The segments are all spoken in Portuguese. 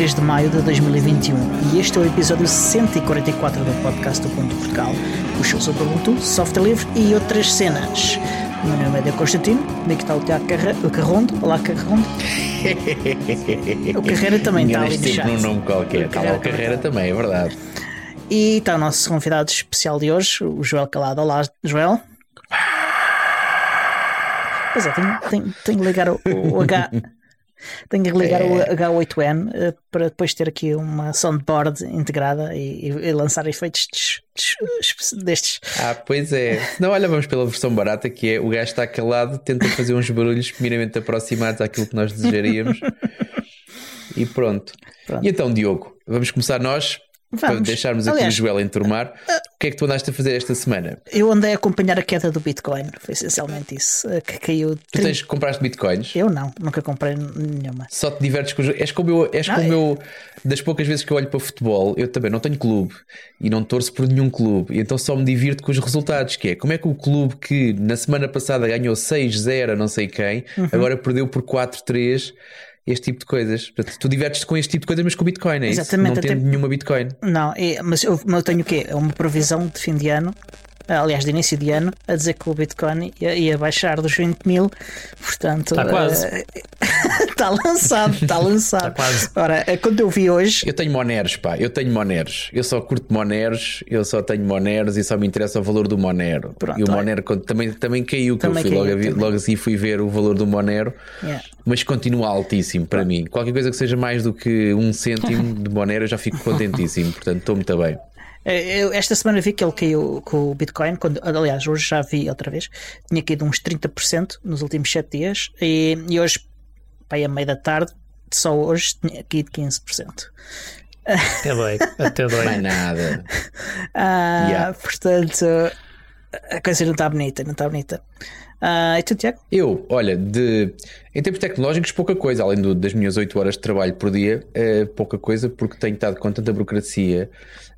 23 de maio de 2021 e este é o episódio 144 do podcast do Ponto Portugal, o show sobre Ubuntu, software livre e outras cenas. O meu nome é Deu Constantino, comigo está o Tiago Carrondo. Olá, Carrondo. o Carreira também está ali no num nome qualquer. Está lá o Carreira também, é verdade. E está o nosso convidado especial de hoje, o Joel Calado. Olá, Joel. Pois é, tenho, tenho, tenho que ligar o, o H. Tenho que ligar é... o H8N eh, para depois ter aqui uma soundboard integrada e, e lançar efeitos destes. Ah, pois é. Não, olha, vamos pela versão barata que é o gajo está calado, tenta fazer uns barulhos minimamente aproximados àquilo que nós desejaríamos. e pronto. pronto. E então, Diogo, vamos começar nós Vamos. Para deixarmos aqui Aliás, o Joel enturmar, o que é que tu andaste a fazer esta semana? Eu andei a acompanhar a queda do Bitcoin, foi essencialmente isso. Eh, que caiu. Tu tens, compraste Bitcoins? Eu não, nunca comprei nenhuma. Só te divertes com os. És como eu, és não, como eu, das poucas vezes que eu olho para futebol, eu também não tenho clube e não torço por nenhum clube, e então só me divirto com os resultados, que é como é que o clube que na semana passada ganhou 6-0 a não sei quem, uhum. agora perdeu por 4-3 este tipo de coisas. Portanto, tu divertes-te com este tipo de coisas, mas com o Bitcoin, é Exatamente, isso? Não tendo nenhuma Bitcoin. Não, é, mas eu, eu tenho o quê? É uma previsão de fim de ano aliás, de início de ano, a dizer que o Bitcoin ia, ia baixar dos 20 mil. Portanto, está quase. Uh, está lançado, está lançado. Está quase. Ora, eh, quando eu vi hoje. Eu tenho Moneros, pá, eu tenho Moneros. Eu só curto Moneros, eu só tenho Moneros e só me interessa o valor do Monero. Pronto, e o Monero também, também caiu, que também eu fui caiu, logo, logo assim fui ver o valor do Monero, yeah. mas continua altíssimo para mim. Qualquer coisa que seja mais do que um cêntimo de Monero, eu já fico contentíssimo. Portanto, estou muito bem. Eu esta semana vi que ele caiu com o Bitcoin, quando, aliás, hoje já vi outra vez, tinha caído uns 30% nos últimos 7 dias e, e hoje, pai, a meia da tarde, só hoje tinha caído 15%. Até dói, até dói. Não é nada. Ah, yeah. Portanto, a coisa não está bonita, não está bonita. Uh, e tu, Tiago? Eu, olha, de, em termos tecnológicos, pouca coisa, além do, das minhas 8 horas de trabalho por dia, é pouca coisa, porque tenho estado com tanta burocracia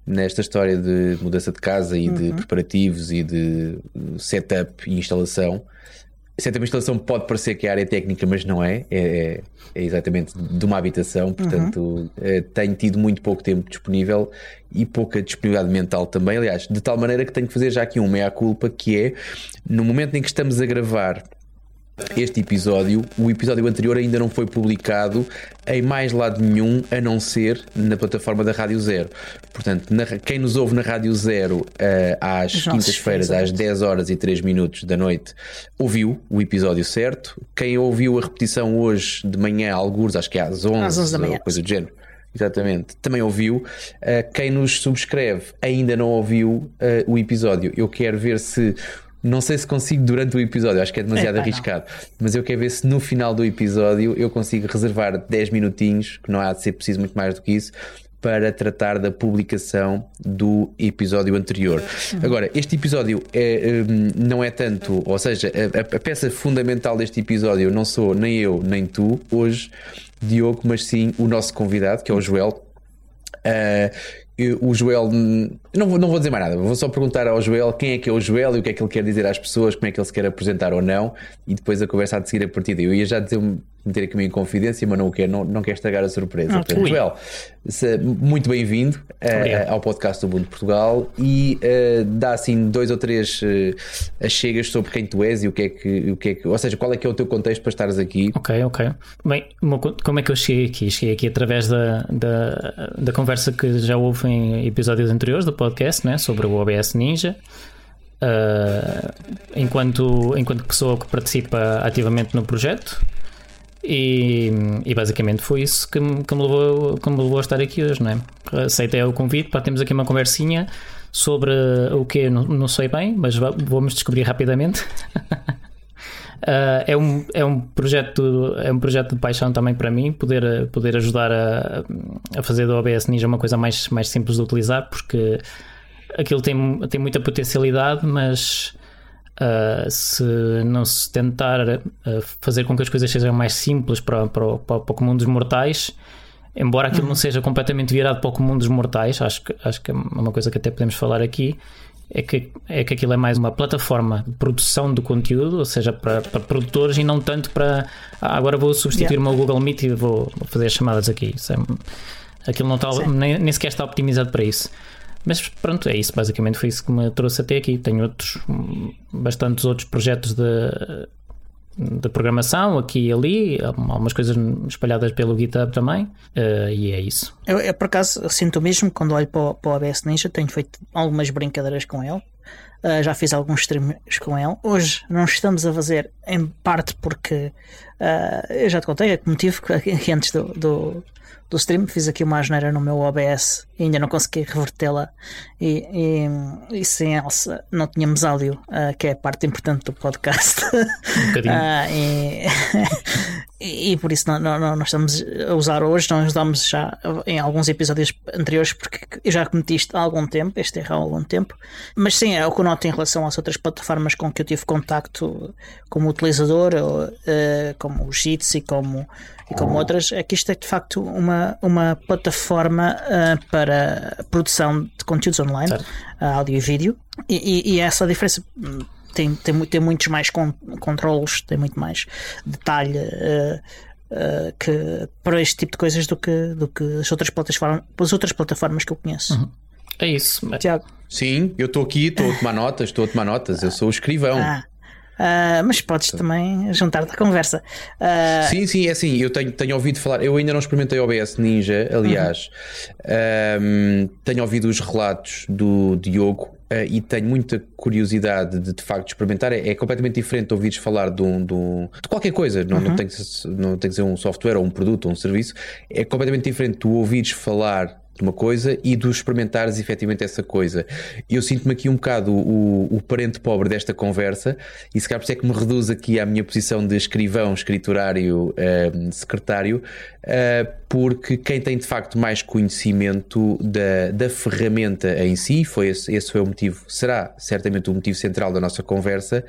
nesta história de mudança de casa e uhum. de preparativos e de setup e instalação. Setup e instalação pode parecer que é área técnica, mas não é. É, é, é exatamente de uma habitação, portanto, uhum. é, tenho tido muito pouco tempo disponível e pouca disponibilidade mental também. Aliás, de tal maneira que tenho que fazer já aqui um meia-culpa, que é no momento em que estamos a gravar este episódio, o episódio anterior ainda não foi publicado em mais lado nenhum, a não ser na plataforma da Rádio Zero. Portanto, na, quem nos ouve na Rádio Zero uh, às quintas-feiras, às 10 horas e 3 minutos da noite, ouviu o episódio certo. Quem ouviu a repetição hoje de manhã, alguns, acho que é às 11, às 11 da manhã. coisa do género. Exatamente, também ouviu. Uh, quem nos subscreve ainda não ouviu uh, o episódio. Eu quero ver se não sei se consigo durante o episódio, acho que é demasiado arriscado, não. mas eu quero ver se no final do episódio eu consigo reservar 10 minutinhos, que não há de ser preciso muito mais do que isso, para tratar da publicação do episódio anterior. Uhum. Agora, este episódio é, hum, não é tanto, ou seja, a, a, peça fundamental deste episódio não sou nem eu nem tu hoje, Diogo, mas sim o nosso convidado, que é o Joel. Uh, o Joel. Não vou, não vou dizer mais nada, vou só perguntar ao Joel quem é que é o Joel e o que é que ele quer dizer às pessoas, como é que ele se quer apresentar ou não, e depois a conversa há de seguir a partir daí. Eu ia já dizer meter aqui uma inconfidência, mas não o quero, não, não quero estragar a surpresa. Okay. Portanto, Joel, muito bem-vindo uh, ao podcast do Mundo Portugal e uh, dá assim dois ou três uh, achegas sobre quem tu és e o que, é que, o que é que. Ou seja, qual é que é o teu contexto para estares aqui? Ok, ok. Bem, como é que eu cheguei aqui? Cheguei aqui através da, da, da conversa que já houve em episódios anteriores do podcast né, sobre o OBS Ninja. Uh, enquanto, enquanto pessoa que participa ativamente no projeto, e, e, basicamente foi isso que me, que, me levou, que me levou a estar aqui hoje, não é? Aceitei o convite para termos aqui uma conversinha sobre o que não, não sei bem, mas vamos descobrir rapidamente. Uh, é, um, é, um projeto, é um projeto de paixão também para mim, poder, poder ajudar a, a fazer do OBS Ninja uma coisa mais, mais simples de utilizar, porque aquilo tem, tem muita potencialidade, mas Uh, se não se tentar uh, fazer com que as coisas sejam mais simples para, para, para, para o comum dos mortais, embora aquilo uhum. não seja completamente virado para o comum dos mortais, acho que, acho que é uma coisa que até podemos falar aqui. é que, é que aquilo é mais uma plataforma de produção do conteúdo, ou seja, para, para produtores e não tanto para ah, agora vou substituir yeah. o meu Google Meet e vou, vou fazer as chamadas aqui. Isso é, aquilo não está, nem, nem sequer está optimizado para isso. Mas pronto, é isso. Basicamente foi isso que me trouxe até aqui. Tenho outros, bastantes outros projetos de, de programação aqui e ali, algumas coisas espalhadas pelo GitHub também, uh, e é isso. Eu, eu, por acaso sinto mesmo quando olho para o, para o OBS Ninja, tenho feito algumas brincadeiras com ele. Uh, já fiz alguns streams com ele. Hoje não estamos a fazer, em parte porque uh, eu já te contei, é que motivo que antes do, do, do stream, fiz aqui uma asneira no meu OBS e ainda não consegui revertê-la. E, e, e, sem Elsa não tínhamos áudio, uh, que é a parte importante do podcast. Um uh, e, e, por isso não, não, não, estamos a usar hoje, nós usamos já em alguns episódios anteriores, porque eu já cometi isto há algum tempo, este erro há algum tempo. Mas sim, é o que eu noto em relação às outras plataformas com que eu tive contacto como utilizador, uh, como o Jitsi, como e como outras, é que isto é de facto uma, uma plataforma uh, para produção de conteúdos online, uh, áudio e vídeo, e, e, e, essa diferença tem, tem, tem muitos mais con controles, tem muito mais detalhe. Uh, que para este tipo de coisas do que, do que as outras plataformas, as outras plataformas que eu conheço. Uhum. É isso, Tiago. Sim, eu estou aqui, estou a tomar notas, estou a tomar notas, eu sou o escrivão. Ah. Uh, mas podes também juntar-te à conversa. Uh... Sim, sim, é assim. Eu tenho, tenho ouvido falar. Eu ainda não experimentei OBS Ninja, aliás. Uhum. tenho ouvido os relatos do Diogo uh, e tenho muita curiosidade de de facto experimentar. É, é completamente diferente ouvires falar de, um, de, um, de qualquer coisa. Não, uhum. não, tem que, não tem que ser um software ou um produto ou um serviço. É completamente diferente tu ouvires falar de uma coisa e de experimentares efetivamente essa coisa. Eu sinto-me aqui um bocado o, o, parente pobre desta conversa e se calhar por isso é que me reduz aqui à minha posição de escrivão, escriturário, uh, secretário, uh, porque quem tem de facto mais conhecimento da, da ferramenta em si, foi esse, esse foi o motivo, será certamente o motivo central da nossa conversa,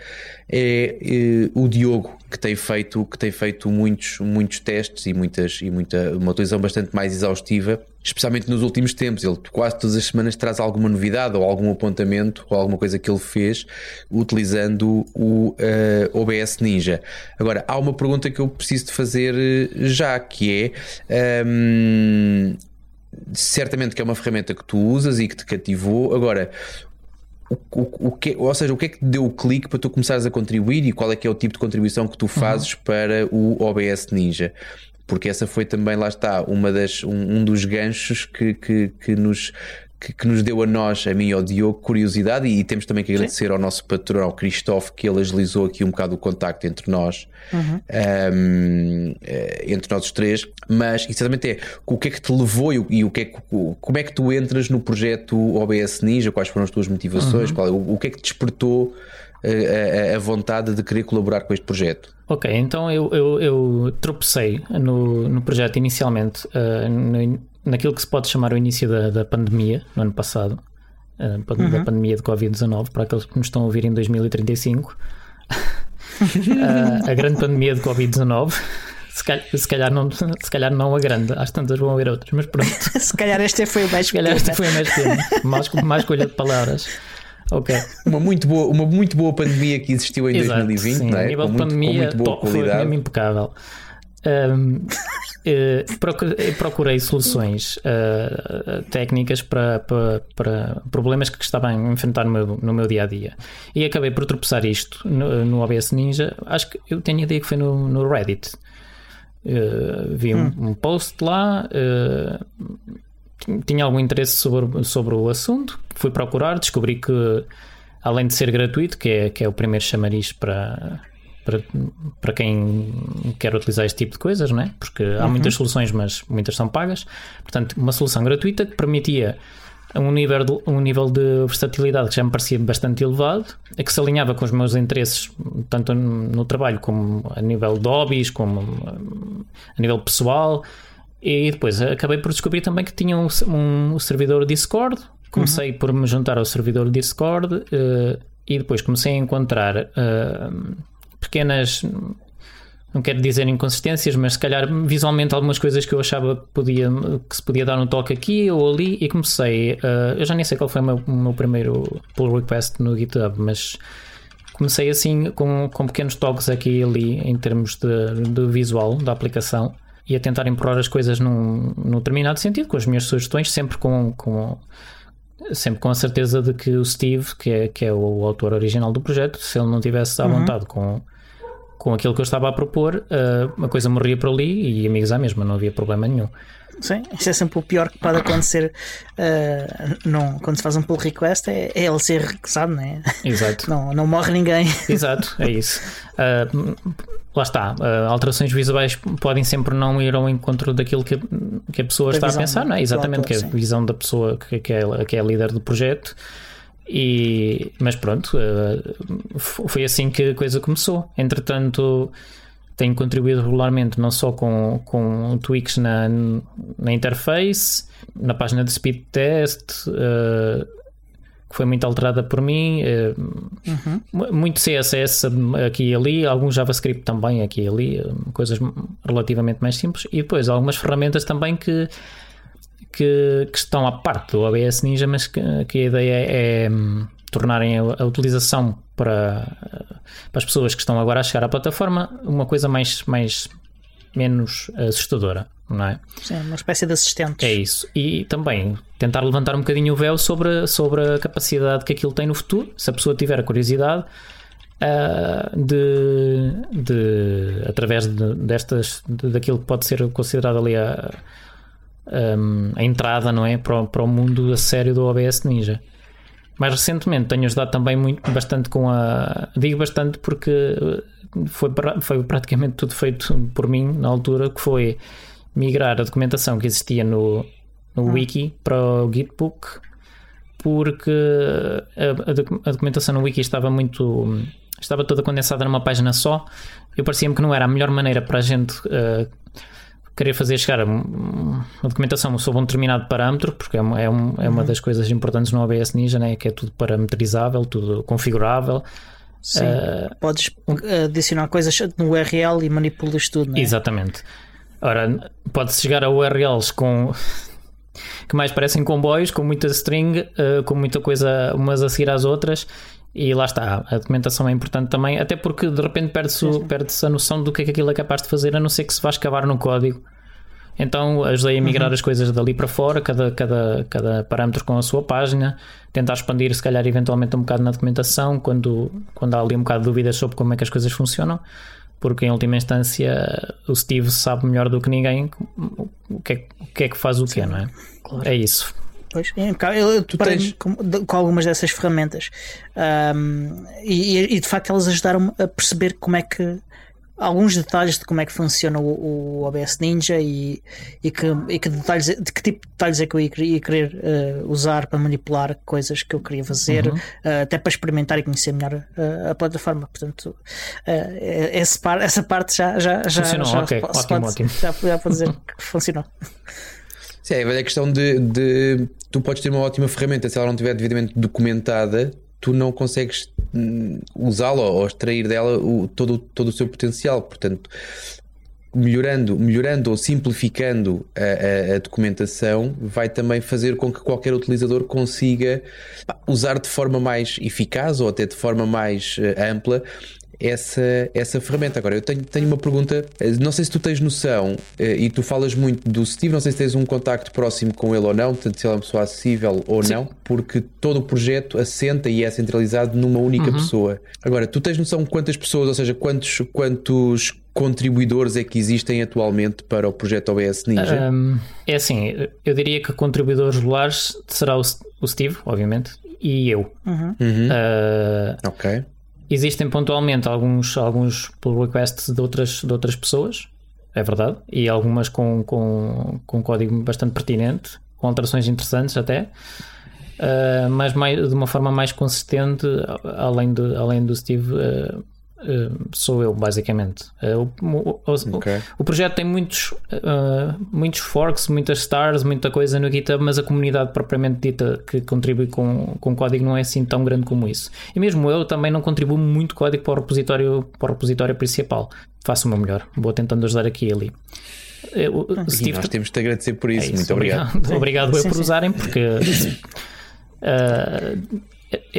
é, é o Diogo que tem feito, que tem feito muitos, muitos testes e, muitas, e muita, uma utilização bastante mais exaustiva especialmente nos últimos tempos. Ele quase todas as semanas traz alguma novidade ou algum apontamento ou alguma coisa que ele fez utilizando o uh, eh, OBS Ninja. Agora, há uma pergunta que eu preciso de fazer eh, já, que é. Um, ehm, certamente que é uma ferramenta que tu usas e que te cativou. Agora, o, o, o, que, ou seja, o que é que te deu o clique para tu começares a contribuir e qual é que é o tipo de contribuição que tu fazes uhum. para o OBS Ninja? Porque essa foi também, lá está, uma das, um, um dos ganchos que, que, que nos que, nos deu a nós, a mim e ao Diogo, curiosidade e, temos também que agradecer Sim. ao nosso patrão, ao Cristóvão, que ele agilizou aqui um bocado o contacto entre nós, uhum. um, eh, entre nós os três. Mas, exatamente é, o que é que te levou e, e o que é que, como é que tu entras no projeto OBS Ninja? Quais foram as tuas motivações? Uhum. Qual, o, o que é que te despertou a, a, vontade de querer colaborar com este projeto? Ok, então eu, eu, eu tropecei no, no projeto inicialmente uh, no, naquilo que se pode chamar o início da, da pandemia, no ano passado, uh, uhum. da pandemia de Covid-19, para aqueles que nos estão a ouvir em 2035. uh, eh, a grande pandemia de Covid-19. Se calhar, se calhar, não, se calhar não a grande, às tantas vão haver outras, mas pronto. se calhar este foi o mais Se calhar este foi o mais pequeno, mais, mais escolha de palavras. Ok. Uma muito boa, uma muito boa pandemia que existiu em Exato, 2020, sim. não é? A nível com de muito, pandemia, muito boa qualidade. foi mesmo impecável. Um, eh, procurei soluções uh, técnicas para, para, para, problemas que estava a enfrentar no meu, no meu dia a dia e acabei por tropeçar isto no, no OBS Ninja. Acho que eu tenho a ideia que foi no, no Reddit. Uh, vi hum. um, um, post lá, uh, tinha algum interesse sobre, sobre o assunto, fui procurar, descobri que além de ser gratuito, que é, que é o primeiro chamariz para, para, para quem quer utilizar este tipo de coisas, não é? porque há uhum. muitas soluções, mas muitas são pagas. Portanto, uma solução gratuita que permitia um nível, de, um nível de versatilidade que já me parecia bastante elevado, a que se alinhava com os meus interesses, tanto no trabalho como a nível de hobbies, como a nível pessoal. E depois acabei por descobrir também que tinha um, um servidor Discord. Comecei uhum. por me juntar ao servidor Discord uh, e depois comecei a encontrar uh, pequenas não quero dizer inconsistências, mas se calhar visualmente algumas coisas que eu achava que, podia, que se podia dar um toque aqui ou ali e comecei. Uh, eu já nem sei qual foi o meu, meu, primeiro pull request no GitHub, mas comecei assim com, com pequenos toques aqui e ali em termos de, de visual da aplicação e a tentar empurrar as coisas num, num determinado sentido, com as minhas sugestões, sempre com, com sempre com a certeza de que o Steve, que é, que é o autor original do projeto, se ele não tivesse à uhum. vontade com, com aquilo que eu estava a propor, uh, a coisa morria por ali e amigos à mesma, não havia problema nenhum. Sim, isso é sempre o pior que pode acontecer uh, não, quando se faz um pull request é, é ele ser recusado, não é? Exato. Não, não morre ninguém. Exato, é isso. Uh, lá está, uh, alterações visuais podem sempre não ir ao encontro daquilo que, que a pessoa da está a pensar, não é? Exatamente, que é a visão da pessoa que, que, é, que é a líder do projeto. E, mas pronto, foi assim que a coisa começou. Entretanto, tenho contribuído regularmente não só com, com tweaks na, na interface, na página de speed test. Uh, que foi muito alterada por mim, uhum. muito CSS aqui e ali, alguns JavaScript também aqui e ali, coisas relativamente mais simples, e depois algumas ferramentas também que, que, que estão à parte do OBS Ninja, mas que, que a ideia é, é tornarem a, utilização para, para as pessoas que estão agora a chegar à plataforma uma coisa mais, mais menos assustadora não é? Sim, uma espécie de assistente. É isso. E também tentar levantar um bocadinho o véu sobre, sobre a capacidade que aquilo tem no futuro, se a pessoa tiver a curiosidade. Uh, de, de através de, destas de, daquilo que pode ser considerado ali a, a, a entrada não é para o, para o mundo a sério do OBS Ninja mais recentemente tenho ajudado também muito bastante com a digo bastante porque foi, foi praticamente tudo feito por mim na altura que foi migrar a documentação que existia no, no hum. wiki para o Gitbook porque a, a, documentação no wiki estava muito estava toda condensada numa página só eu parecia-me que não era a melhor maneira para a gente uh, querer fazer chegar uma documentação sobre um determinado parâmetro porque é, uma, é, um, é uma uhum. das coisas importantes no OBS Ninja né? que é tudo parametrizável, tudo configurável Sim, uh, podes adicionar coisas no URL e manipulas tudo, não é? Exatamente. Ora, pode-se chegar a URLs com que mais parecem comboios, com muita string, uh, com muita coisa umas a seguir às outras. E lá está, a documentação é importante também, até porque de repente perde-se perde a noção do que é que aquilo é capaz de fazer, a não ser que se vá escavar no código. Então ajudei a migrar uhum. as coisas dali para fora, cada, cada, cada parâmetro com a sua página, tentar expandir, se calhar, eventualmente um bocado na documentação, quando, quando há ali um bocado de dúvidas sobre como é que as coisas funcionam porque em última instância o Steve sabe melhor do que ninguém o que é, o que, é que faz o quê, não é? Claro. É isso. Pois, eu tu tens... com, com, algumas dessas ferramentas um, e, e, de facto elas ajudaram-me a perceber como é que alguns detalhes de como é que funciona o, o OBS Ninja e, e, que, e que detalhes, de que tipo de detalhes é que eu ia, ia querer uh, usar para manipular coisas que eu queria fazer, uhum. uh, até para experimentar e conhecer melhor uh, a plataforma. Portanto, esse par, essa parte já, já, já, funcionou, já, okay. pode, ótimo, ótimo. já, já pode dizer que funcionou. Sim, é a questão de, de tu podes ter uma ótima ferramenta se ela não estiver devidamente documentada tu não consegues hum, usá-la ou extrair dela o, todo, todo o seu potencial. Portanto, melhorando, melhorando ou simplificando a, a, a, documentação vai também fazer com que qualquer utilizador consiga usar de forma mais eficaz ou até de forma mais uh, ampla essa, essa ferramenta. Agora, eu tenho, tenho uma pergunta, eh, não sei se tu tens noção, eh, e tu falas muito do Steve, não sei se tens um contacto próximo com ele ou não, portanto, se ele é uma pessoa acessível ou Sim. não, porque todo o projeto assenta e é centralizado numa única uhum. pessoa. Agora, tu tens noção quantas pessoas, ou seja, quantos, quantos contribuidores é que existem atualmente para o projeto OBS Ninja? Um, é assim, eu diria que contribuidores regulares será o, o Steve, obviamente, e eu. Uhum. Uhum. Uh, ok. Existem pontualmente alguns, alguns pull requests de outras, de outras pessoas, é verdade, e algumas com, com, com código bastante pertinente, com alterações interessantes até. Uh, mas mais, de uma forma mais consistente, além, de, além do Steve, uh, uh, sou eu, basicamente. O, o, okay. o, projeto tem muitos, muitos forks, muitas stars, muita coisa no GitHub, mas a comunidade propriamente dita que contribui com, com código não é assim tão grande como isso. E mesmo eu também não contribuo muito código para o repositório, para o repositório principal. faço o meu melhor. Vou tentando ajudar aqui e ali. Eu, Steve, nós temos de agradecer por isso. É isso Muito obrigado. Obrigado, obrigado eu por usarem, porque. Uh,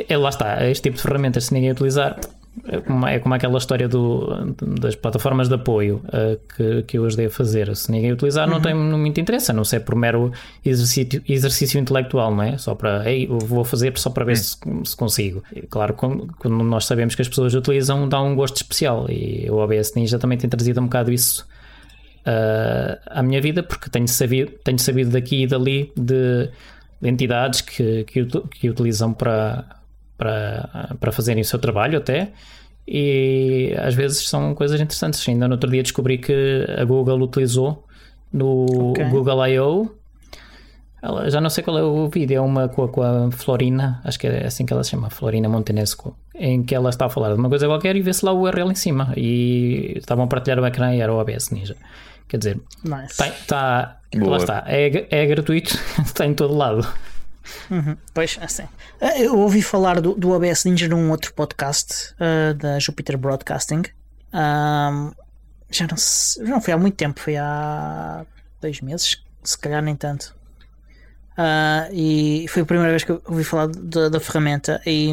é, lá está, este tipo de ferramentas, se ninguém utilizar, é como, é como aquela história do, das plataformas de apoio uh, que, que eu ajudei a fazer. Se ninguém utilizar, uhum. não tem muito interesse, a não ser por mero exercício, exercício intelectual, não é? Só para, ei, vou fazer só para ver se, se, consigo. E, claro, quando, quando, nós sabemos que as pessoas utilizam, dá um gosto especial. E o OBS Ninja também tem trazido um bocado isso uh, à minha vida, porque tenho sabido, tenho sabido daqui e dali de, de entidades que, que, que utilizam para para, para fazerem o seu trabalho até. E às vezes são coisas interessantes. Ainda no outro dia descobri que a Google utilizou no okay. Google I.O. Já não sei qual é o vídeo, é uma com a, com a, Florina, acho que é assim que ela se chama, Florina Montenesco, em que ela está a falar de uma coisa qualquer e vê-se lá o URL em cima. E estavam a partilhar o ecrã e era o OBS Ninja. Quer dizer, nice. tá, tá lá está, é, é gratuito, está em todo lado. Uhum, pois, assim. Eu ouvi falar do, do OBS Ninja num outro podcast uh, da Jupiter Broadcasting. Um, já não, não foi há muito tempo, foi há dois meses, se calhar nem tanto. Uh, e foi a primeira vez que eu ouvi falar da, da ferramenta e,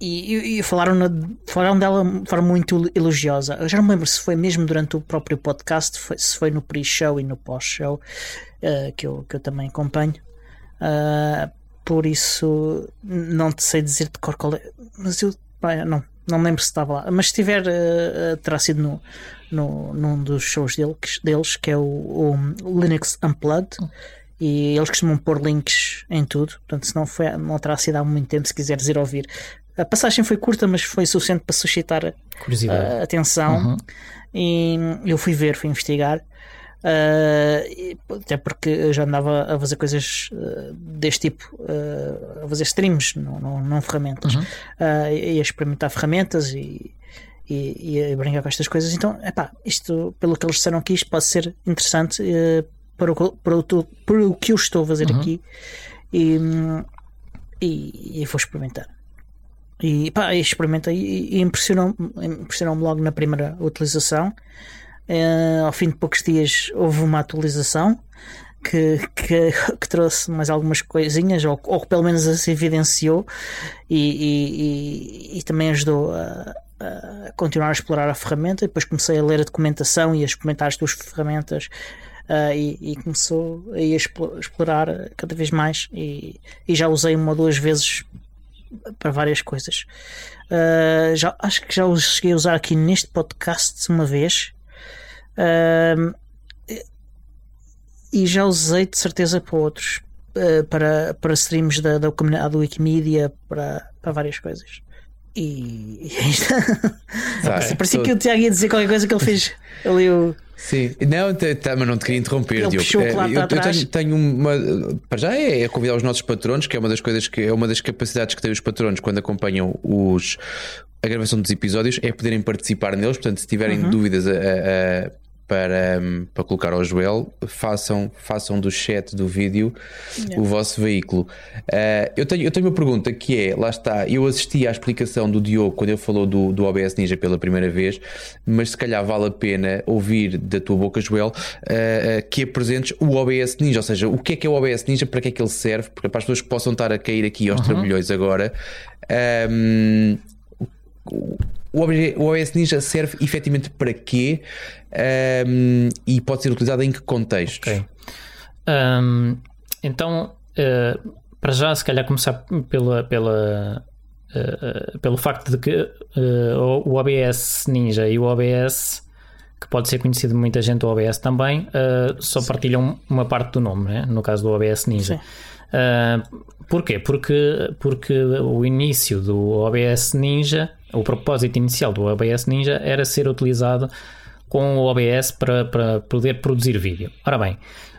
e, e, falaram, na, falaram dela de forma muito elogiosa. Eu já não me lembro se foi mesmo durante o próprio podcast, foi, se foi no pre-show e no pós-show, uh, que, eu, que eu também acompanho. Uh, por isso não te sei dizer de cor qual é, mas eu não, não lembro se estava lá. Mas se tiver, uh, terá sido no, no, num dos shows dele, deles, que é o, o Linux Unplugged. E eles costumam pôr links em tudo, portanto, se não, foi, não terá sido há muito tempo. Se quiseres ir ouvir, a passagem foi curta, mas foi suficiente para suscitar atenção. Uhum. E eu fui ver, fui investigar. Uh, até porque eu já andava a fazer coisas uh, deste tipo, uh, a fazer streams, não, não, não ferramentas, uhum. e a experimentar ferramentas e, e, e, a brincar com estas coisas. Então, epá, isto, pelo que eles disseram aqui, isto pode ser interessante para, o, para, o, para o que eu estou a fazer uhum. aqui e, e, e, vou experimentar. E pá, experimentei e, e impressionou-me impressionou logo na primeira utilização. Uh, ao fim de poucos dias houve uma atualização que, que, que trouxe mais algumas coisinhas, ou, ou pelo menos se evidenciou, e, e, e, e também ajudou a, a, continuar a explorar a ferramenta. E depois comecei a ler a documentação e os comentários das ferramentas. Uh, e, começou a explorar cada vez mais e, já usei uma ou duas vezes para várias coisas. Uh, já, acho que já cheguei a usar aqui neste podcast uma vez Uh, e já usei de certeza para outros, uh, para, para streams da, da comunidade do Wikimedia, para, para várias coisas. E, e okay. parecia que o Tiago ia dizer qualquer coisa que ele fez ali o. Sim, não, mas não te queria interromper, Ele Diogo. É, eu, eu tenho, tenho, uma. Para já é, é, convidar os nossos patronos, que é uma das coisas que é uma das capacidades que têm os patronos quando acompanham os, a gravação dos episódios, é poderem participar neles. Portanto, se tiverem uhum. dúvidas a, a, para, para colocar ao Joel, façam, façam do chat do vídeo yeah. o vosso veículo. Uh, eu, tenho, eu tenho uma pergunta que é: lá está, eu assisti à explicação do Diogo quando ele falou do, do OBS Ninja pela primeira vez, mas se calhar vale a pena ouvir da tua boca, Joel, uh, que apresentes o OBS Ninja, ou seja, o que é que é o OBS Ninja, para que é que ele serve, porque para as pessoas que possam estar a cair aqui aos uhum. trabalhões agora. Um, o OBS Ninja serve efetivamente para quê um, e pode ser utilizado em que contextos? Okay. Um, então, uh, para já, se calhar começar pela, pela, uh, pelo facto de que uh, o OBS Ninja e o OBS, que pode ser conhecido de muita gente, o OBS também, só Sim. partilham uma parte do nome, né? no caso do OBS Ninja. Uh, porquê? Porque, porque o início do OBS Ninja o propósito inicial do OBS Ninja era ser utilizado com o OBS para, para poder produzir vídeo. Ora bem,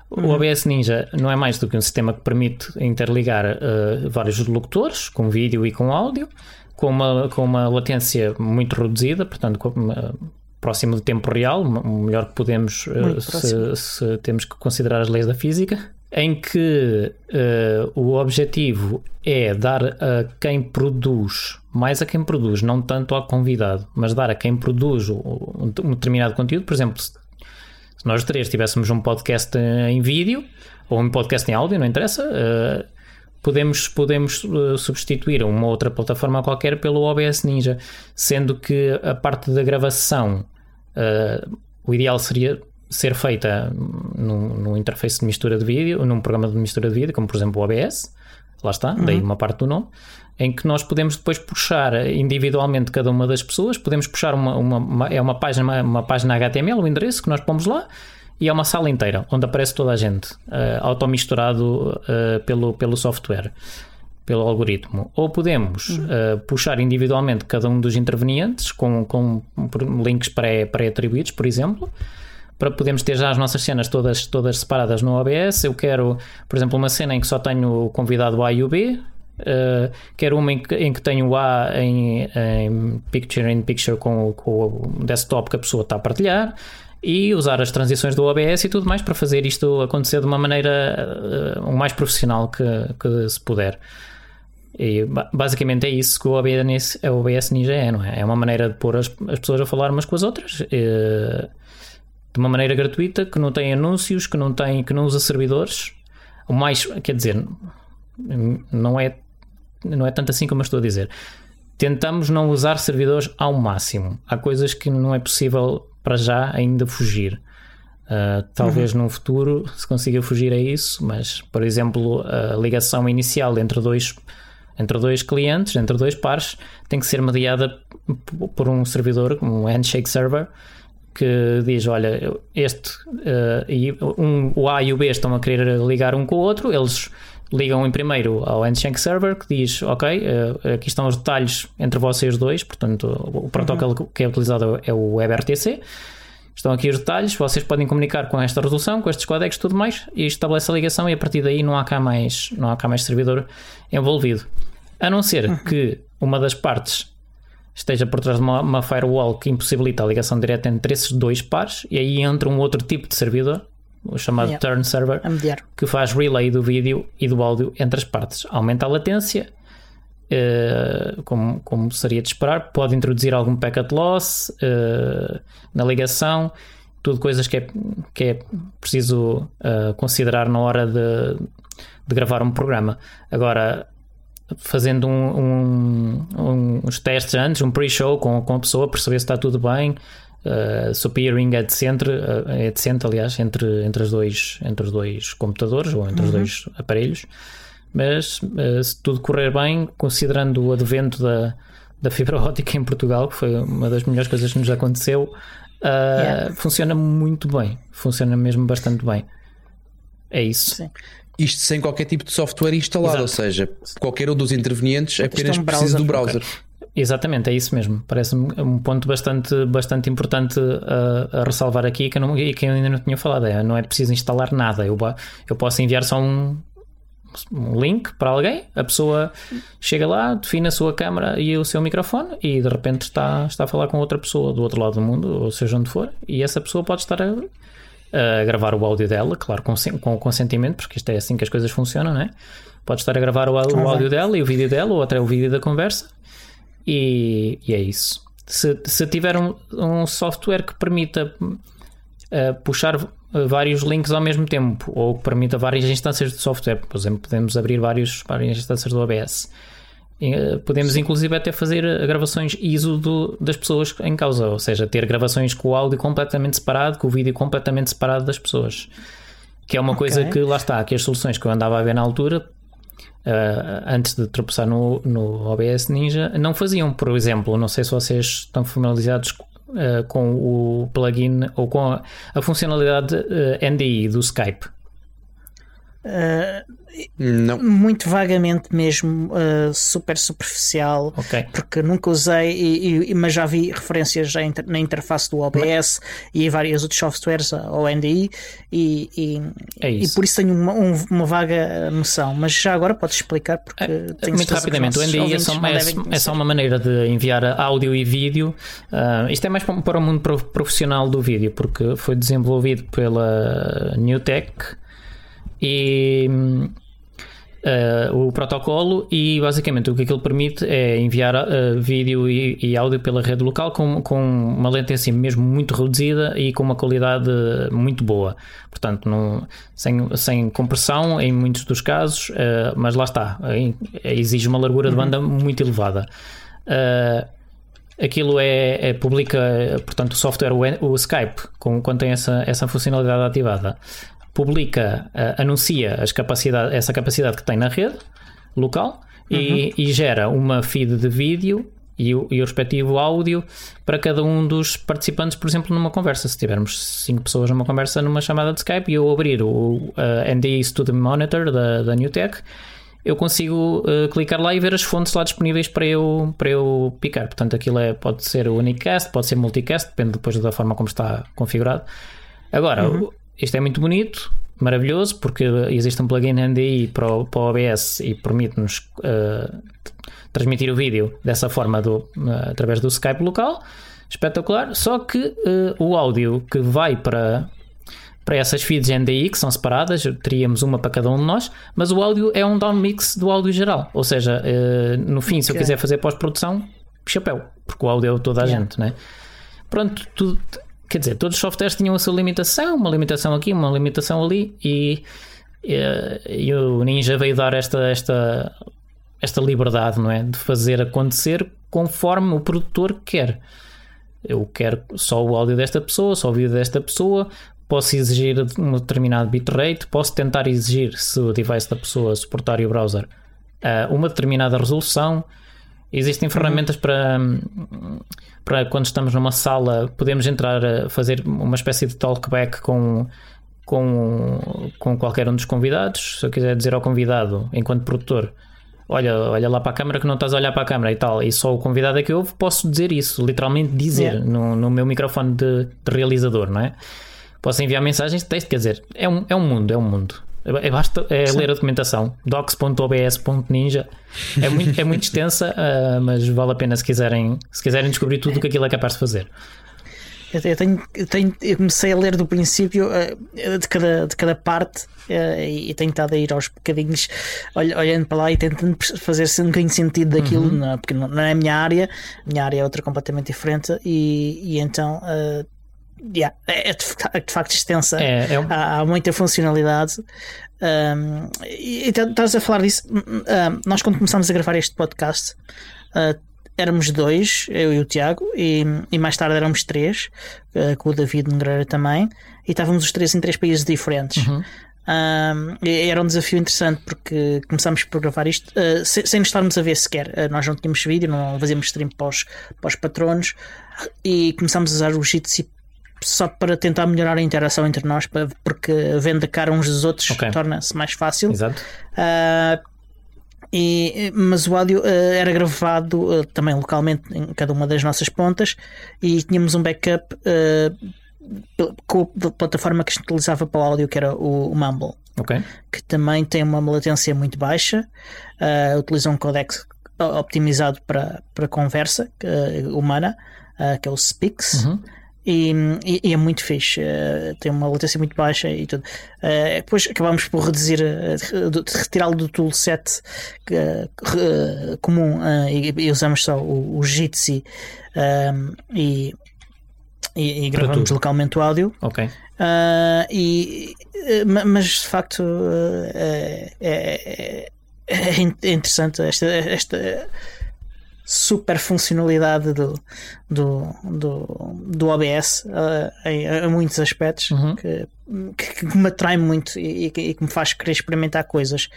o uhum. OBS Ninja não é mais do que um sistema que permite interligar uh, vários locutores com vídeo e com áudio, com uma, com uma latência muito reduzida, portanto, uh, próximo do tempo real, o melhor que podemos, uh, se, se, temos que considerar as leis da física. Em que uh, o objetivo é dar a quem produz, mais a quem produz, não tanto ao convidado, mas dar a quem produz um, determinado conteúdo. Por exemplo, se nós três tivéssemos um podcast em vídeo ou um podcast em áudio, não interessa, uh, podemos, podemos uh, substituir uma outra plataforma qualquer pelo OBS Ninja, sendo que a parte da gravação, o ideal seria ser feita num, num interface de mistura de vídeo, num programa de mistura de vídeo, como por exemplo o OBS, lá está, uhum. daí uma parte do nome, em que nós podemos depois puxar individualmente cada uma das pessoas, podemos puxar uma, uma, uma é uma página, uma, uma, página HTML, o endereço que nós pomos lá, e é uma sala inteira onde aparece toda a gente, uh, automisturado uh, pelo, pelo software, pelo algoritmo. Ou podemos uh, puxar individualmente cada um dos intervenientes com, com links pré-atribuídos, pré por exemplo para podermos ter já as nossas cenas todas, todas separadas no OBS. Eu quero, por exemplo, uma cena em que só tenho o convidado A e o B. Uh, quero uma em que, em que tenho o A em, em Picture in Picture com, com o desktop que a pessoa está a partilhar e usar as transições do OBS e tudo mais para fazer isto acontecer de uma maneira uh, o mais profissional que, que se puder. E basicamente é isso que o OBS, o OBS Ninja é, não é? É uma maneira de pôr as, as pessoas a falar umas com as outras. Uh, de uma maneira gratuita, que não tem anúncios, que não tem, que não usa servidores. O mais, quer dizer, não é não é tanto assim como eu estou a dizer. Tentamos não usar servidores ao máximo. Há coisas que não é possível para já ainda fugir. Uh, talvez uhum. num futuro se consiga fugir a isso, mas por exemplo, a ligação inicial entre dois entre dois clientes, entre dois pares, tem que ser mediada por um servidor, um handshake server, que diz: Olha, este uh, um, o A e o B estão a querer ligar um com o outro, eles ligam em primeiro ao Handshake Server que diz: Ok, uh, aqui estão os detalhes entre vocês dois, portanto, o protocolo uhum. que é utilizado é o WebRTC. Estão aqui os detalhes, vocês podem comunicar com esta resolução, com estes códigos e tudo mais, e estabelece a ligação e a partir daí não há cá mais, não há cá mais servidor envolvido. A não ser uhum. que uma das partes esteja por trás de uma, uma, firewall que impossibilita a ligação direta entre esses dois pares, e aí entra um outro tipo de servidor, o chamado yeah. turn server, que faz relay do vídeo e do áudio entre as partes. Aumenta a latência, uh, como, como seria de esperar, pode introduzir algum packet loss uh, na ligação, tudo coisas que é, que é preciso uh, considerar na hora de, de gravar um programa. Agora, fazendo um, um, uns testes antes, um pre-show com, com a pessoa, perceber se está tudo bem. Uh, se o peering é decente, uh, é decente aliás, entre, entre, os dois, entre os dois computadores ou entre uhum. os dois aparelhos. Mas uh, se tudo correr bem, considerando o advento da, da fibra óptica em Portugal, que foi uma das melhores coisas que nos aconteceu, uh, yeah. funciona muito bem. Funciona mesmo bastante bem. É isso. Sim. Isto sem qualquer tipo de software instalado, Exato. ou seja, qualquer um dos intervenientes apenas um precisa do browser. Okay. Exatamente, é isso mesmo. Parece-me um ponto bastante, bastante importante a, a ressalvar aqui que eu, não, que eu ainda não tinha falado. É, não é preciso instalar nada. Eu, eu posso enviar só um, um link para alguém, a pessoa chega lá, define a sua câmera e o seu microfone e de repente está, está a falar com outra pessoa do outro lado do mundo, ou seja onde for, e essa pessoa pode estar a a gravar o áudio dela, claro, com, com o consentimento, porque isto é assim que as coisas funcionam, não é? Pode estar a gravar o, o áudio dela e o vídeo dela, ou até o vídeo da conversa, e, e é isso. Se, se tiver um, um software que permita uh, puxar vários links ao mesmo tempo, ou que permita várias instâncias de software, por exemplo, podemos abrir vários, várias instâncias do OBS podemos inclusive até fazer eh, gravações ISO do, das pessoas em causa, ou seja, ter gravações com o áudio completamente separado, com o vídeo completamente separado das pessoas. Que é uma okay. coisa que lá está, que as soluções que eu andava a ver na altura, uh, antes de tropeçar no, no OBS Ninja, não faziam. Por exemplo, não sei se vocês estão familiarizados uh, com o plugin ou com a, a funcionalidade uh, NDI do Skype. Uh. Muito vagamente mesmo, uh, super superficial, okay. porque nunca usei, e, e, mas já vi referências já inter, na interface do OBS mas... e em vários outros softwares ao NDI, e, e, é e por isso tenho uma, um, uma, vaga noção. Mas já agora podes explicar, porque é, muito rapidamente. O NDI é só, é, é só, uma maneira de enviar áudio e vídeo. Uh, isto é mais para o mundo profissional do vídeo, porque foi desenvolvido pela New Tech e uh, o protocolo e basicamente o que aquilo permite é enviar uh, vídeo e, e, áudio pela rede local com, com uma latência mesmo muito reduzida e com uma qualidade muito boa. Portanto, não, sem, sem compressão em muitos dos casos, uh, mas lá está, exige uma largura de banda muito elevada. Aquilo é, é, publica, portanto, o software, o, o Skype, com, quando tem essa, essa funcionalidade ativada, publica, uh, anuncia as capacidade, essa capacidade que tem na rede local uhum. e, e, gera uma feed de vídeo e o, e o, respectivo áudio para cada um dos participantes, por exemplo, numa conversa. Se tivermos cinco pessoas numa conversa numa chamada de Skype e eu abrir o uh, NDE Student Monitor da, da NewTek, eu consigo uh, clicar lá e ver as fontes lá disponíveis para eu, para eu picar. Portanto, aquilo é, pode ser unicast, pode ser multicast, depende depois da forma como está configurado. Agora, uhum isto é muito bonito, maravilhoso, porque existe um plugin NDI para o, para o OBS e permite-nos uh, transmitir o vídeo dessa forma do, uh, através do Skype local. Espetacular. Só que uh, o áudio que vai para, para essas feeds NDI, que são separadas, teríamos uma para cada um de nós, mas o áudio é um downmix do áudio geral. Ou seja, no fim, se eu quiser fazer pós-produção, chapéu, porque o áudio é toda a yeah. gente, né? Pronto, tudo, quer dizer, todos os softwares tinham a sua limitação, uma limitação aqui, uma limitação ali, e, e, e o Ninja veio dar esta, esta, esta liberdade, não é? De fazer acontecer conforme o produtor quer. Eu quero só o áudio desta pessoa, só o vídeo desta pessoa, posso exigir um determinado bitrate, posso tentar exigir, se o device da pessoa suportar e o browser, eh, uma determinada resolução. Existem uhum. ferramentas para para quando estamos numa sala podemos entrar a fazer uma espécie de talkback com, com, com qualquer um dos convidados. Se eu quiser dizer ao convidado, enquanto produtor, olha, olha lá para a câmara que não estás a olhar para a câmara e tal, e só o convidado é que ouve, posso dizer isso, literalmente dizer yeah. no, no meu microfone de, de, realizador, não é? Posso enviar mensagens de texto, quer dizer, é um, é um mundo, é um mundo. É, basta é ler a documentação docs.obs.ninja é muito, é muito extensa, uh, mas vale a pena se quiserem, se quiserem descobrir tudo o que aquilo é capaz de fazer. Eu, tenho, eu, tenho, eu comecei a ler do princípio uh, de, cada, de cada parte uh, e tenho estado a ir aos bocadinhos olhando para lá e tentando fazer um bocadinho sentido daquilo, uhum. não, porque não, não, é a minha área, a minha área é outra completamente diferente e, e então uh, yeah, é, é de, de, facto extensa. É, é um... há, há, muita funcionalidade. Um, e então, estás a falar disso. Um, nós, quando começámos a gravar este podcast, uh, éramos dois, eu e o Tiago, e, e mais tarde éramos três, uh, com o David Negreira também, e estávamos os três em três países diferentes. Uhum. Um, era um desafio interessante porque começámos por gravar isto uh, sem, sem nos estarmos a ver sequer. Uh, nós não tínhamos vídeo, não fazíamos stream para os, para os patronos e começámos a usar o Jitsi só para tentar melhorar a interação entre nós, porque vendo a cara uns dos outros okay. torna-se mais fácil. Exato. Uh, e, mas o áudio uh, era gravado uh, também localmente em cada uma das nossas pontas e tínhamos um backup com a plataforma que a gente utilizava para o áudio, que era o, o Mumble, okay. que também tem uma latência muito baixa, utiliza um codec optimizado para, para conversa humana, que é o Spix. Uhum e, e, e, é muito fixe, uh, tem uma latência muito baixa e tudo. Uh, depois acabamos por reduzir, uh, retirá-lo do toolset comum e, e, usamos só o, o Jitsi e, e, gravamos localmente o áudio. Ok. e, mas de facto é, é, é, interessante esta, esta super funcionalidade do, do, do, do OBS uh, em, em, muitos aspectos uhum. que, que, que, me atrai muito e, e, que me faz querer experimentar coisas.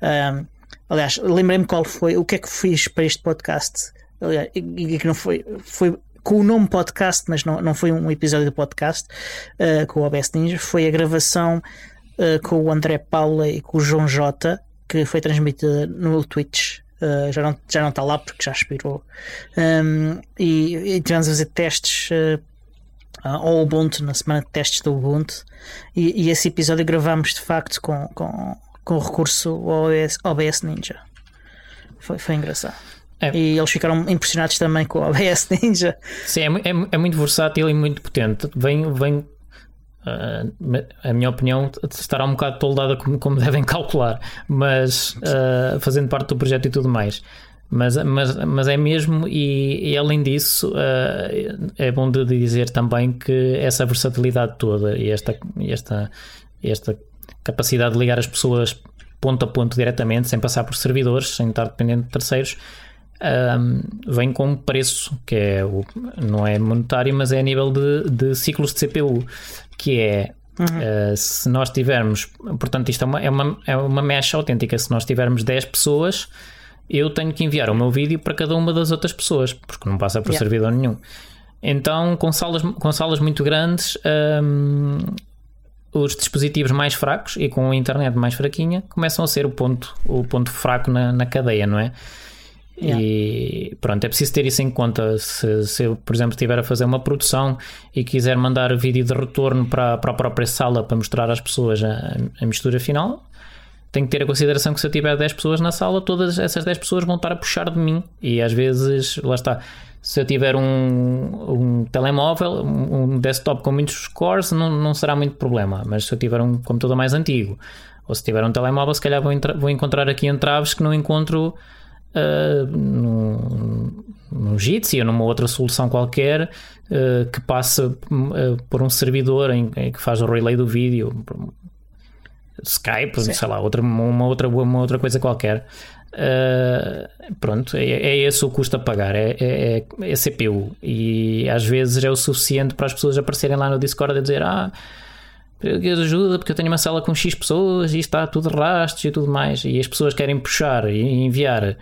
Uh, aliás, lembrei-me qual foi, o que é que fiz para este podcast. Aliás, e que não foi, foi com o nome podcast, mas não, não foi um episódio do podcast uh, com o OBS Ninja, foi a gravação com o André Paula e com o João Jota que foi transmitida no Twitch Uh, já, não, já não está lá porque já expirou. Um, e, e tivemos a fazer testes uh, ao Ubuntu, na semana de testes do Ubuntu, e, e esse episódio gravámos de facto com, com, com o recurso OBS, OBS Ninja. Foi, foi engraçado. É. E eles ficaram impressionados também com o OBS Ninja. Sim, é, é, é muito versátil e muito potente. Vem, vem a minha opinião estará um bocado toldada como, como devem calcular, mas uh, fazendo parte do projeto e tudo mais. Mas, mas, mas é mesmo, e, e além disso, uh, é bom de dizer também que essa versatilidade toda e esta, esta, esta capacidade de ligar as pessoas ponto a ponto diretamente, sem passar por servidores, sem estar dependente de terceiros, um, vem com um preço que é o, não é monetário, mas é a nível de, de ciclos de CPU, que é uhum. uh, se nós tivermos, portanto, isto é uma, é, uma, é uma mesh autêntica. Se nós tivermos 10 pessoas, eu tenho que enviar o meu vídeo para cada uma das outras pessoas, porque não passa por yeah. servidor nenhum. Então, com salas, com salas muito grandes, um, os dispositivos mais fracos e com a internet mais fraquinha começam a ser o ponto, o ponto fraco na, na cadeia, não é? Yeah. E pronto, é preciso ter isso em conta. Se, se, eu, por exemplo, estiver a fazer uma produção e quiser mandar vídeo de retorno para, para a própria sala para mostrar às pessoas a, a mistura final, tenho que ter a consideração que se eu tiver 10 pessoas na sala, todas essas 10 pessoas vão estar a puxar de mim. E às vezes, lá está, se eu tiver um, um telemóvel, um, desktop com muitos cores, não, não será muito problema. Mas se eu tiver um computador mais antigo, ou se tiver um telemóvel, se calhar vou, vou encontrar aqui entraves que não encontro uh, num, num Jitsi ou numa outra solução qualquer uh, que passa uh, por um servidor em, em, que faz o relay do vídeo. Skype, Sim. sei lá, outra, uma, outra, uma outra coisa qualquer. Uh, pronto, é, é, esse o custo a pagar, é, é, é, CPU. E às vezes é o suficiente para as pessoas aparecerem lá no Discord a dizer: Ah, ajuda porque eu tenho uma sala com X pessoas e está tudo rastros e tudo mais. E as pessoas querem puxar e enviar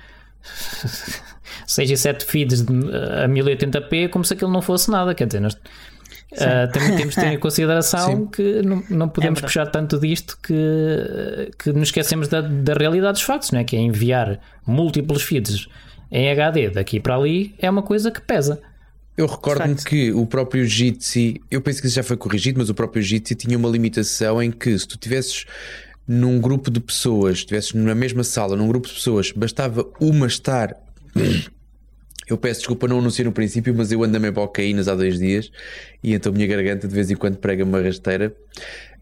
6 e 7 feeds a 1080p como se aquilo não fosse nada. Quer dizer, nós uh, também temos de ter em consideração Sim. que não, não podemos é puxar tanto disto que, que nos esquecemos da, da realidade dos factos, não é? que é enviar múltiplos feeds em HD daqui para ali é uma coisa que pesa. Eu recordo-me que o próprio Jitsi, eu penso que isso já foi corrigido, mas o próprio Jitsi tinha uma limitação em que se tu tivesses num grupo de pessoas, estivesses na mesma sala, num grupo de pessoas, bastava uma estar. Eu peço desculpa, não anunciei no princípio, mas eu ando meio bocaínas há dois dias e então a minha garganta de vez em quando prega uma rasteira.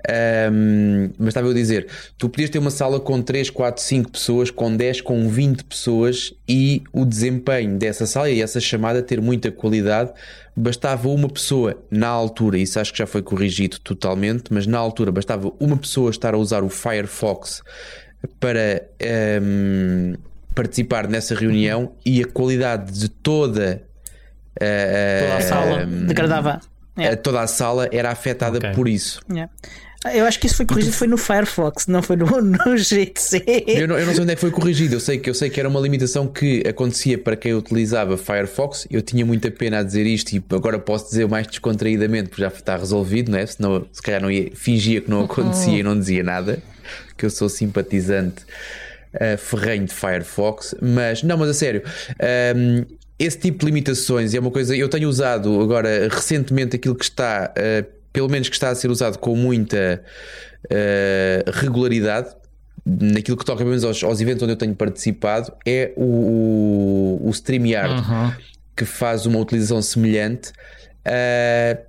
Um, mas estava eu a dizer, tu podias ter uma sala com 3, 4, 5 pessoas, com 10, com 20 pessoas e o desempenho dessa sala e essa chamada ter muita qualidade. Bastava uma pessoa na altura, isso acho que já foi corrigido totalmente, mas na altura bastava uma pessoa estar a usar o Firefox para um, participar nessa reunião e a qualidade de toda, uh, toda a sala degradava. Yeah. Toda a sala era afetada okay. por isso. Yeah. Eu acho que isso foi corrigido foi no Firefox, não foi no, no GTC. Eu não, eu não sei onde é que foi corrigido. Eu sei que eu sei que era uma limitação que acontecia para quem utilizava Firefox. Eu tinha muita pena a dizer isto e agora posso dizer mais descontraídamente porque já está resolvido, não é? Senão se calhar não ia, fingia que não acontecia e não dizia nada. Que eu sou simpatizante uh, ferrenho de Firefox. Mas não, mas a sério. Um, ehm, esse tipo de limitações é uma coisa. Eu tenho usado agora recentemente aquilo que está uh, pelo menos que está a ser usado com muita uh, regularidade, naquilo que toca pelo menos aos, aos, eventos onde eu tenho participado, é o, o, o StreamYard, uhum. que faz uma utilização semelhante. Uh,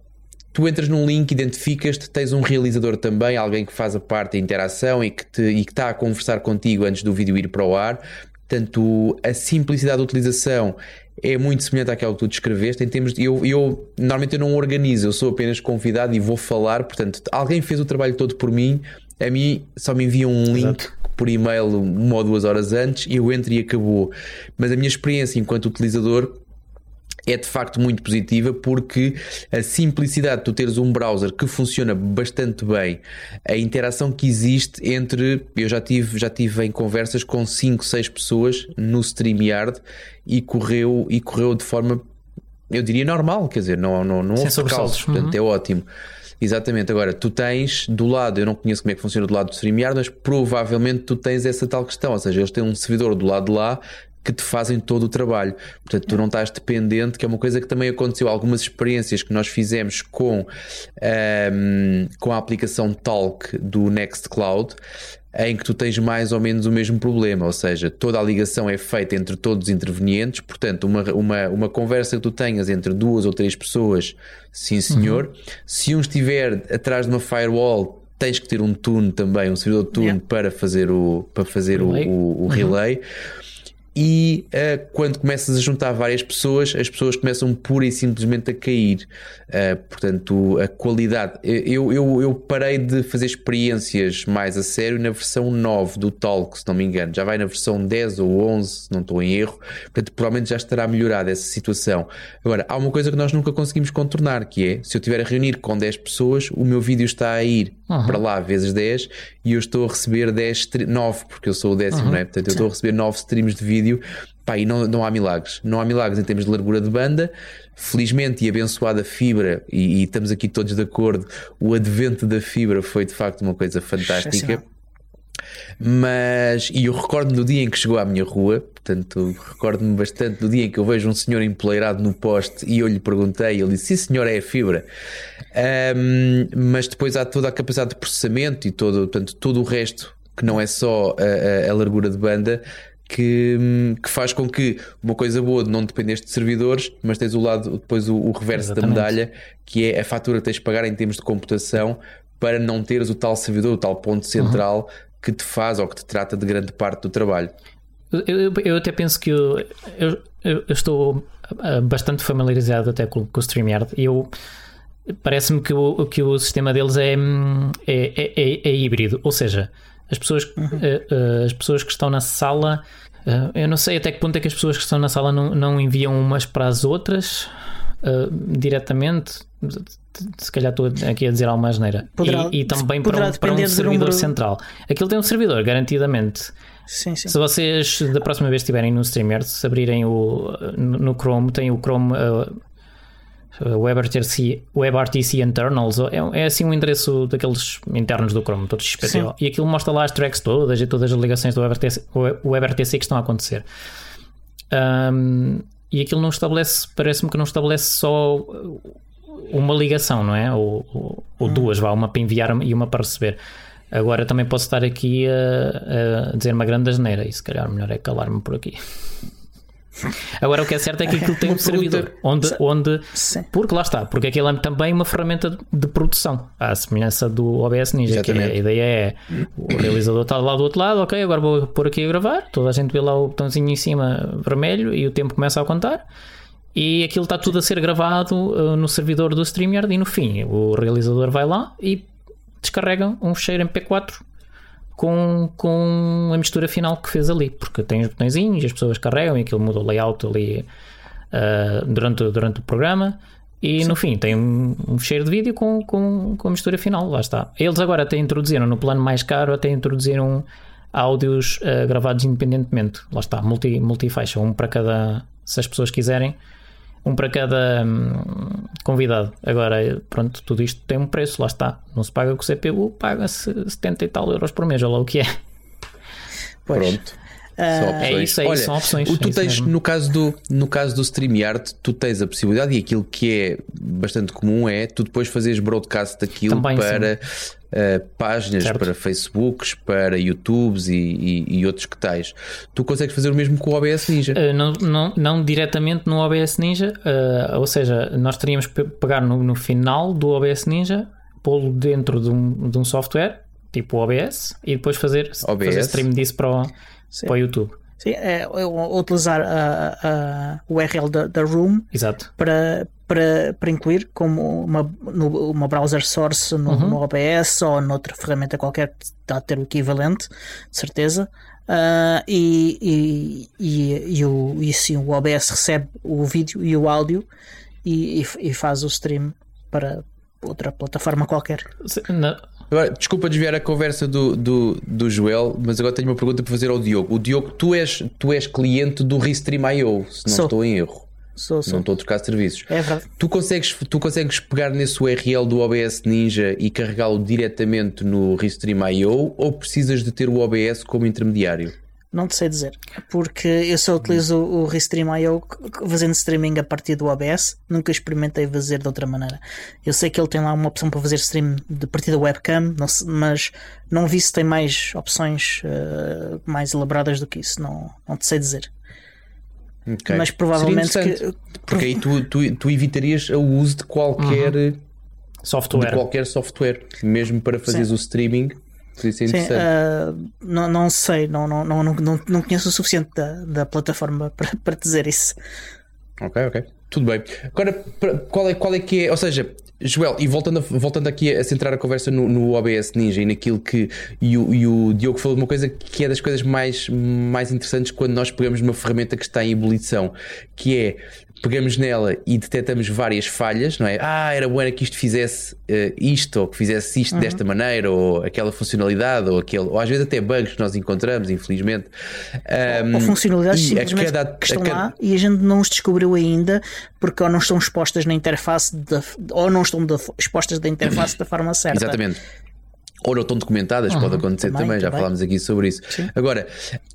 tu entras num link, identificas-te, tens um realizador também, alguém que faz a parte da interação e que, te, e que está a conversar contigo antes do vídeo ir para o ar. Portanto, a simplicidade da utilização é muito semelhante àquela que tu descreveste. Em termos de, eu, eu normalmente eu não organizo, eu sou apenas convidado e vou falar. Portanto, alguém fez o trabalho todo por mim. A mim só me envia um link Exato. por e-mail uma ou duas horas antes e eu entro e acabou. Mas a minha experiência enquanto utilizador é de facto muito positiva porque a simplicidade de tu teres um browser que funciona bastante bem, a interação que existe entre. Eu já tive, já tive em conversas com 5, 6 pessoas no StreamYard e correu, e correu de forma, eu diria, normal, quer dizer, não, não, não houve calços, portanto uhum. é ótimo. Exatamente, agora tu tens do lado, eu não conheço como é que funciona do lado do StreamYard, mas provavelmente tu tens essa tal questão, ou seja, eles têm um servidor do lado de lá que te fazem todo o trabalho. Portanto, tu não estás dependente, que é uma coisa que também aconteceu. Algumas experiências que nós fizemos com, um, com a aplicação Talk do Nextcloud. em que tu tens mais ou menos o mesmo problema, ou seja, toda a ligação é feita entre todos os intervenientes, portanto, uma, uma, uma conversa que tu tenhas entre duas ou três pessoas, sim senhor. Uhum. Se um estiver atrás de uma firewall, tens que ter um tune também, um servidor de tune yeah. para fazer o, para fazer relay. o, o, o uhum. relay. Uhum e uh, quando começas a juntar várias pessoas, as pessoas começam pura e simplesmente a cair. Uh, portanto, a qualidade. Eu, eu, eu parei de fazer experiências mais a sério na versão 9 do Talk, se não me engano. Já vai na versão 10 ou 11, se não estou em erro. Portanto, provavelmente já estará melhorada essa situação. Agora, há uma coisa que nós nunca conseguimos contornar, que é se eu estiver a reunir com 10 pessoas, o meu vídeo está a ir uhum. para lá vezes 10 e eu estou a receber 10, 9, porque eu sou o décimo, uhum. não é? Portanto, eu estou a receber 9 streams de vídeo. Pá, e não, não há milagres. Não há milagres em termos de largura de banda. Felizmente e abençoada fibra, e, e estamos aqui todos de acordo, o advento da fibra foi de facto uma coisa fantástica. Mas, e eu recordo no dia em que chegou à minha rua, portanto, recordo-me bastante do dia em que eu vejo um senhor empoleirado no poste e eu lhe perguntei, ele disse: Sim, senhor, é a fibra. Um, mas depois há toda a capacidade de processamento e todo, portanto, todo o resto, que não é só a, a, a largura de banda, que, que, faz com que uma coisa boa de não depender de servidores, mas tens o lado, depois o, o reverso Exatamente. da medalha, que é a fatura que tens de pagar em termos de computação para não teres o tal servidor, o tal ponto central uhum. que te faz ou que te trata de grande parte do trabalho. Eu, eu, eu até penso que eu, eu, eu, estou ah, bastante familiarizado até com, com o StreamYard e eu parece-me que o, que o sistema deles é, é, é, é híbrido, ou seja, as pessoas, uhum. uh, as pessoas que estão na sala, uh, eu não sei até que ponto é que as pessoas que estão na sala não, não enviam umas para as outras uh, diretamente. Se calhar estou aqui a dizer alguma. Poderá, e, e também para um, para um servidor central. Aquilo tem um servidor, garantidamente. Sim, sim. Se vocês da próxima vez estiverem no StreamYard, se abrirem o, no Chrome, tem o Chrome uh, WebRTC, WebRTC Internals, é, é, assim um endereço daqueles internos do Chrome, todos XPTO. Sim. E aquilo mostra lá as tracks todas e todas as ligações do WebRTC, WebRTC que estão a acontecer. Um, e aquilo não estabelece, parece-me que não estabelece só uma ligação, não é? Ou, ou, ou hum. duas, vá, uma para enviar e uma para receber. Agora também posso estar aqui a, a dizer uma grande asneira e se calhar melhor é calar-me por aqui. Agora o que é certo é que aquilo tem um servidor onde, onde porque lá está, porque aquilo é também uma ferramenta de produção, à semelhança do OBS Ninja, que é, a ideia é o realizador está lá do outro lado, ok, agora vou pôr aqui a gravar, toda a gente vê lá o botãozinho em cima vermelho e o tempo começa a contar. E aquilo está tudo a ser gravado uh, no servidor do StreamYard e no fim o realizador vai lá e descarrega um fecheiro MP4 com, com a mistura final que fez ali, porque tem os botõezinhos as pessoas carregam e aquilo muda o layout ali uh, durante, durante o programa. E Sim. no fim tem um, um fecheiro de vídeo com, com, com a mistura final, lá está. Eles agora até introduziram no plano mais caro, até introduziram áudios uh, gravados independentemente. Lá está, multi, multifaixa, um para cada, se as pessoas quiserem, um para cada hum, convidado. Agora, pronto, tudo isto tem um preço, lá está. Não se paga com o CPU, paga-se 70 e tal euros por mês, olha lá o que é. Pois. Pronto. Uh, é isso, é Olha, isso, são opções. O tu é tens, no caso, do, no caso do StreamYard, tu tens a possibilidade, e aquilo que é bastante comum é tu depois fazeres broadcast daquilo Também, para uh, páginas, certo. para Facebooks, para YouTubes e, e, e, outros que tais. Tu consegues fazer o mesmo com o OBS Ninja? Uh, não, não, não diretamente no OBS Ninja, uh, ou seja, nós teríamos que pegar no, no final do OBS Ninja, pô-lo dentro de um, de um software, tipo o OBS, e depois fazer, OBS. fazer stream disso para o Sim. para o YouTube. Sim, é, utilizar a, a URL da, da Room Exato. Para, para, para incluir como uma, no, uma browser source no, uhum. no OBS ou noutra ferramenta qualquer que está a ter o equivalente, de certeza. Uh, e, e, e, e, o, e sim, o OBS recebe o vídeo e o áudio e, e, faz o stream para outra plataforma qualquer. Agora, desculpa desviar a conversa do, do, do Joel, mas agora tenho uma pergunta para fazer ao Diogo. O Diogo, tu és, tu és cliente do Restream.io, se não sou. estou em erro. Sou, sou. Não estou a trocar serviços. É verdade. Tu consegues, tu consegues pegar nesse URL do OBS Ninja e carregá-lo diretamente no Restream.io ou precisas de ter o OBS como intermediário? Não te sei dizer, porque eu só utilizo o Restream.io fazendo streaming a partir do OBS, nunca experimentei fazer de outra maneira. Eu sei que ele tem lá uma opção para fazer stream de partir da webcam, não mas não vi se tem mais opções uh, mais elaboradas do que isso, não, não te sei dizer. Okay. Mas provavelmente que, porque aí tu, tu, tu evitarias o uso de qualquer uhum. software. De qualquer software, mesmo para fazeres o streaming Sim, uh, não, não sei, não, não, não, não, não conheço o suficiente da, da plataforma para, para dizer isso. Ok, ok. Tudo bem. Agora, qual é, qual é que é? Ou seja, Joel, e voltando, a, voltando aqui a centrar a conversa no, no OBS Ninja e naquilo que. E o, e o Diogo falou de uma coisa que é das coisas mais, mais interessantes quando nós pegamos uma ferramenta que está em ebulição, que é pegamos nela e detectamos várias falhas, não é? Ah, era bueno que isto fizesse uh, isto, ou que fizesse isto uhum. desta maneira, ou aquela funcionalidade, ou aquele, ou às vezes até bugs que nós encontramos, infelizmente. Um, ou funcionalidades simplesmente cada, que estão cada... lá e a gente não os descobriu ainda porque ou não estão expostas na interface, de, ou não estão de, expostas da interface da forma certa. Exatamente ou não estão documentadas, uhum, pode acontecer também, também, já falámos aqui sobre isso. Sim. Agora,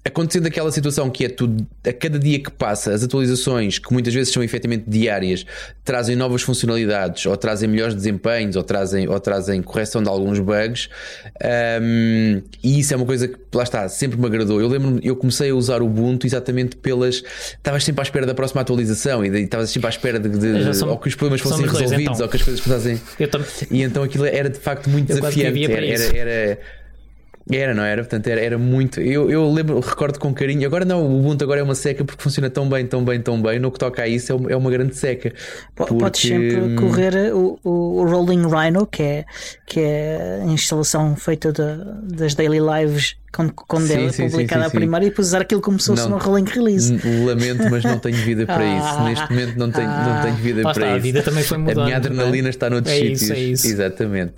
acontecendo aquela situação que é tudo, a cada dia que passa, as atualizações, que muitas vezes são efetivamente diárias, trazem novas funcionalidades, ou trazem melhores desempenhos, ou trazem, ou trazem correção de alguns bugs, um, e isso é uma coisa que, lá está, sempre me agradou. Eu lembro eu comecei a usar o Ubuntu exatamente pelas. Estavas sempre à espera da próxima atualização, e estavas sempre à espera de, de são, ou que os problemas fossem resolvidos, então. ou que as coisas começassem. E então aquilo era de facto muito desafiante. Era, era, era, não era? Portanto, era, era muito. Eu, eu lembro, recordo com carinho. Agora não, o Ubuntu agora é uma seca porque funciona tão bem, tão bem, tão bem. No que toca a isso, é uma, é grande seca. Porque... Podes sempre correr o, o, Rolling Rhino, que é, que é a instalação feita de, das daily lives quando, quando sim, é sim, publicada sim, a primeira e depois usar aquilo como se fosse no rolling release. Lamento, mas não tenho vida para ah, isso. Neste momento não tenho, ah, não tenho vida para está, isso. A vida também foi mudando. A minha adrenalina é? está noutros é sítios. Isso, é isso. Exatamente.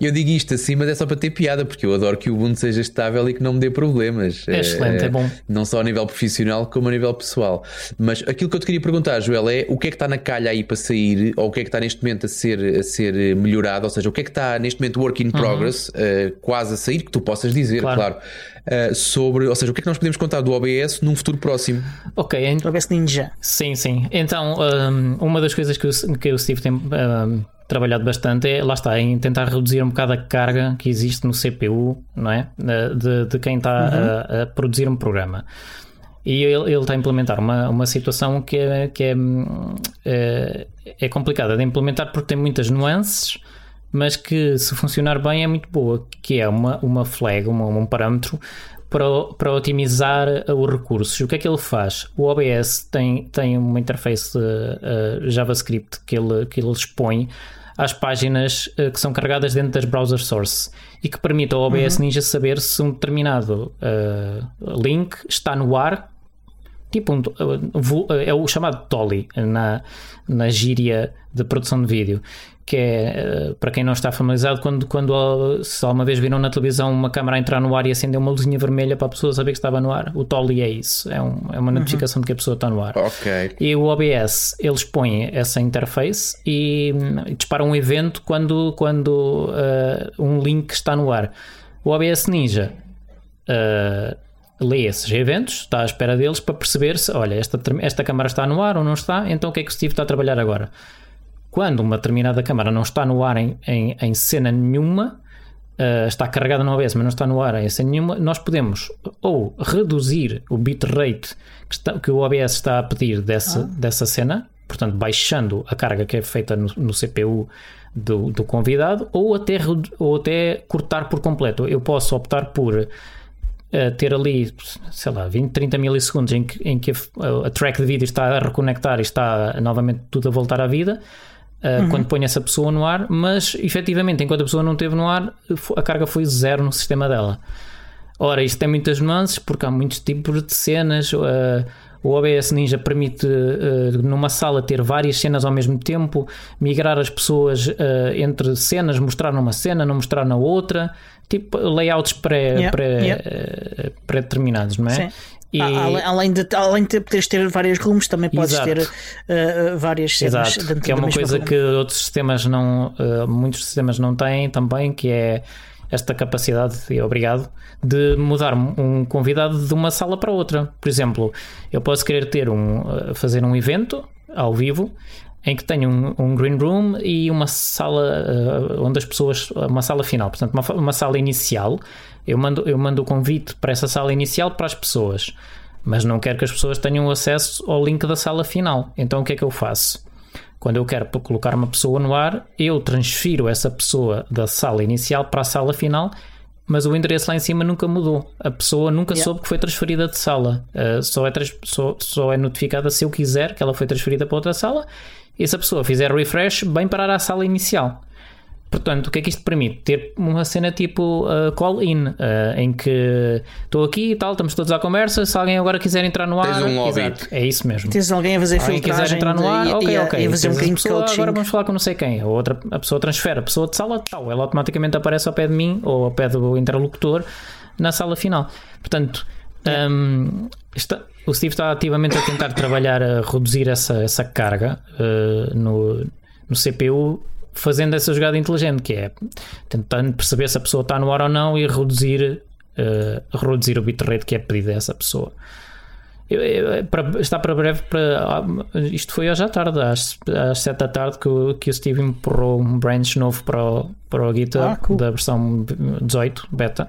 Eu digo isto assim, mas é só para ter piada, porque eu adoro que o Ubuntu seja estável e que não me dê problemas. É excelente, é, é bom. Não só a nível profissional, como a nível pessoal. Mas aquilo que eu te queria perguntar, Joel, é o que é que está na calha aí para sair, ou o que é que está neste momento a ser, a ser melhorado, ou seja, o que é que está neste momento work in uhum. progress, uhum. uh, quase a sair, que tu possas dizer, claro. claro uh, sobre, ou seja, o que é que nós podemos contar do OBS num futuro próximo? Ok, então, OBS Ninja. Sim, sim. Então, um, uma das coisas que o, que o Steve tem. Um, trabalhado bastante é, lá está, em tentar reduzir um bocado a carga que existe no CPU, não é? De, de quem está uhum. a, a, produzir um programa. E ele, ele está a implementar uma, uma situação que, é, que é, é, é complicada de implementar porque tem muitas nuances, mas que se funcionar bem é muito boa, que é uma, uma flag, uma, um parâmetro para, para otimizar os recursos. O que é que ele faz? O OBS tem, tem uma interface uh, JavaScript que ele, que ele expõe às páginas uh, que são carregadas dentro das browser source e que permite ao OBS uhum. Ninja saber se um determinado uh, link está no ar. Tipo, um, é o chamado Tolly na, na gíria de produção de vídeo que é, eh, para quem não está familiarizado, quando, quando se alguma vez viram na televisão uma câmera entrar no ar e acender uma luzinha vermelha para a pessoa saber que estava no ar, o Tolly é isso, é, um, é uma uhum. notificação uhum. de que a pessoa está no ar. Okay. E o OBS, eles põem essa interface e, e disparam um evento quando, quando uh, um link está no ar. O OBS Ninja uh, lê esses eventos, está à espera deles para perceber se, olha, esta, esta câmera está no ar ou não está, então o que é que o Steve está a trabalhar agora? quando uma determinada câmara não está no ar em, em, em cena nenhuma, uh, está carregada no OBS, mas não está no ar em cena nenhuma, nós podemos ou reduzir o bitrate que, está, que o OBS está a pedir dessa, ah. dessa cena, portanto, baixando a carga que é feita no, no CPU do, do, convidado, ou até, ou até cortar por completo. Eu posso optar por uh, ter ali, sei lá, 20, 30 milissegundos em que, em que a, a track de vídeo está a reconectar e está novamente tudo a voltar à vida uh, uhum. quando põe essa pessoa no ar, mas efetivamente, enquanto a pessoa não esteve no ar, a carga foi zero no sistema dela. Ora, isto tem muitas nuances porque há muitos tipos de cenas. Uh, o OBS Ninja permite uh, numa sala ter várias cenas ao mesmo tempo, migrar as pessoas uh, entre cenas, mostrar numa cena, não mostrar na outra, tipo layouts pré-determinados, pré, pré, não é? Sim. E... Além, de, além de poderes ter vários rumos, também podes Exato. ter uh, várias cenas Exato. que é uma coisa forma. que outros sistemas não, uh, muitos sistemas não têm também, que é esta capacidade, e obrigado, de mudar um convidado de uma sala para outra. Por exemplo, eu posso querer ter um, eh, fazer um evento ao vivo em que tenho um, um green room e uma sala uh, onde as pessoas, uma sala final, portanto, uma, uma sala inicial. Eu mando, eu mando o convite para essa sala inicial para as pessoas, mas não quero que as pessoas tenham acesso ao link da sala final. Então, o que é que eu faço? Quando eu quero colocar uma pessoa no ar, eu transfiro essa pessoa da sala inicial para a sala final, mas o endereço lá em cima nunca mudou. A pessoa nunca yeah. soube que foi transferida de sala. Uh, só, é só, só é notificada se eu quiser que ela foi transferida para outra sala e se a pessoa fizer refresh, bem parar à sala inicial. Portanto, o que é que isto permite? Ter uma cena tipo uh, call-in, uh, em que estou aqui e tal, estamos todos à conversa. Se alguém agora quiser entrar no ar, Tens um exato, é isso mesmo. Tens alguém a fazer alguém quiser entrar no ar, e, ok, e, ok. E fazer um bocadinho de pessoa. Agora vamos falar com não sei quem. A, outra, a pessoa transfere a pessoa de sala, tal, ela automaticamente aparece ao pé de mim ou ao pé do interlocutor na sala final. Portanto, um, está, o Steve está ativamente a tentar trabalhar a reduzir essa, essa carga uh, no, no CPU, fazendo essa jogada inteligente, que é tentando perceber se a pessoa está no ar ou não e reduzir, uh, reduzir o bitrate que é pedido a essa pessoa. Eu, eu, para, está para breve para, isto foi hoje à tarde às, às 7 da tarde que o, que o Steve empurrou um branch novo para o, para o GitHub ah, cool. da versão 18 beta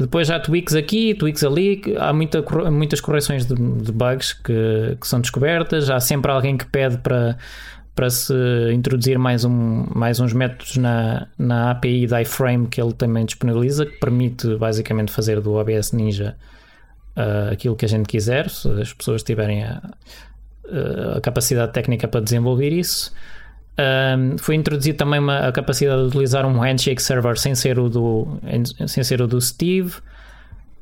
depois há tweaks aqui, tweaks ali, há muita, muitas correções de, de bugs que, que, são descobertas. Há sempre alguém que pede para, para se introduzir mais, um, mais uns métodos na, na API da iframe que ele também disponibiliza, que permite basicamente fazer do OBS Ninja uh, aquilo que a gente quiser, se as pessoas tiverem a, a capacidade técnica para desenvolver isso. Um, foi introduzido também uma, a capacidade de utilizar um handshake server sem ser o do, sem ser o do Steve.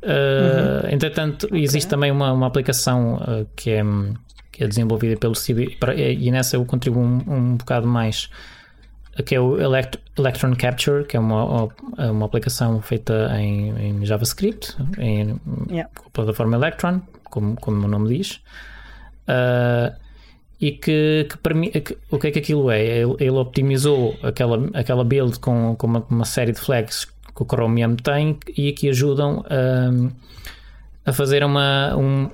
Uh, uhum. Entretanto, okay. existe também uma, uma aplicação uh, que, é, que é desenvolvida pelo Steve e nessa eu contribuo um, um bocado mais que é o Elect Electron Capture, que é uma, uma aplicação feita em, em JavaScript, em yeah. plataforma Electron, como, como o nome diz. Uh, e que, que, permite, que, o que é que aquilo é? Ele, ele optimizou aquela, aquela build com, com uma, uma, série de flags que o Chromium tem e que ajudam a, a fazer uma um,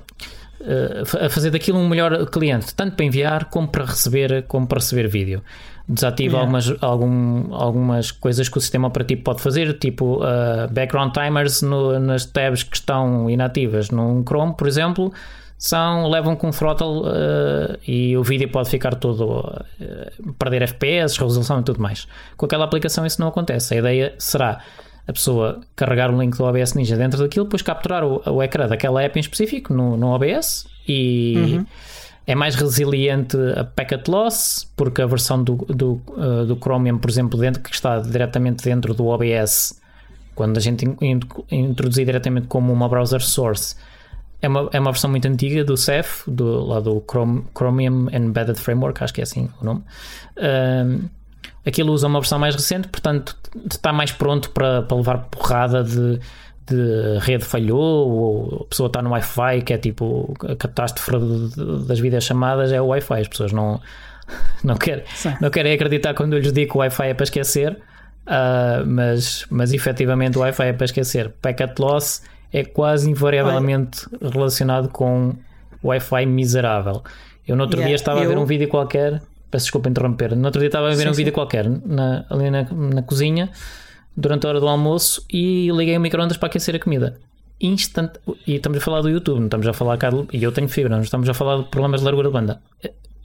a fazer daquilo um melhor cliente, tanto para enviar como para receber, como para receber vídeo. Desativa yeah. algumas, algum, algumas coisas que o sistema operativo pode fazer, tipo uh, background timers no, nas tabs que estão inativas num Chrome, por exemplo são, levam com throttle uh, e o vídeo pode ficar todo uh, perder FPS, resolução e tudo mais. Com aquela aplicação isso não acontece. A ideia será a pessoa carregar o link do OBS Ninja dentro daquilo, depois capturar o, o ecrã daquela app em específico no, no OBS e uhum. é mais resiliente a packet loss, porque a versão do, do, uh, do Chromium, por exemplo, dentro, que está diretamente dentro do OBS, quando a gente introduzir diretamente como uma browser source é uma, é uma versão muito antiga do Ceph, do, lá do Chrome, Chromium Embedded Framework, acho que é assim o nome. Um, aquilo usa uma versão mais recente, portanto está mais pronto para, para levar porrada de, de rede falhou, ou a pessoa está no Wi-Fi, que é tipo a catástrofe das videochamadas é o Wi-Fi. As pessoas não, não, querem, não querem acreditar quando eu lhes digo que o Wi-Fi é para esquecer, uh, mas, mas efetivamente o Wi-Fi é para esquecer. Packet loss é quase invariavelmente Olha. relacionado com Wi-Fi miserável. Eu no outro yeah, dia estava eu... a ver um vídeo qualquer, peço desculpa interromper, no outro dia estava a ver sim, um sim. vídeo qualquer na, ali na, na cozinha durante a hora do almoço e liguei o microondas para aquecer a comida. Instant, e estamos a falar do YouTube, não estamos a falar cá, e eu tenho fibra, não estamos a falar de problemas de largura de banda.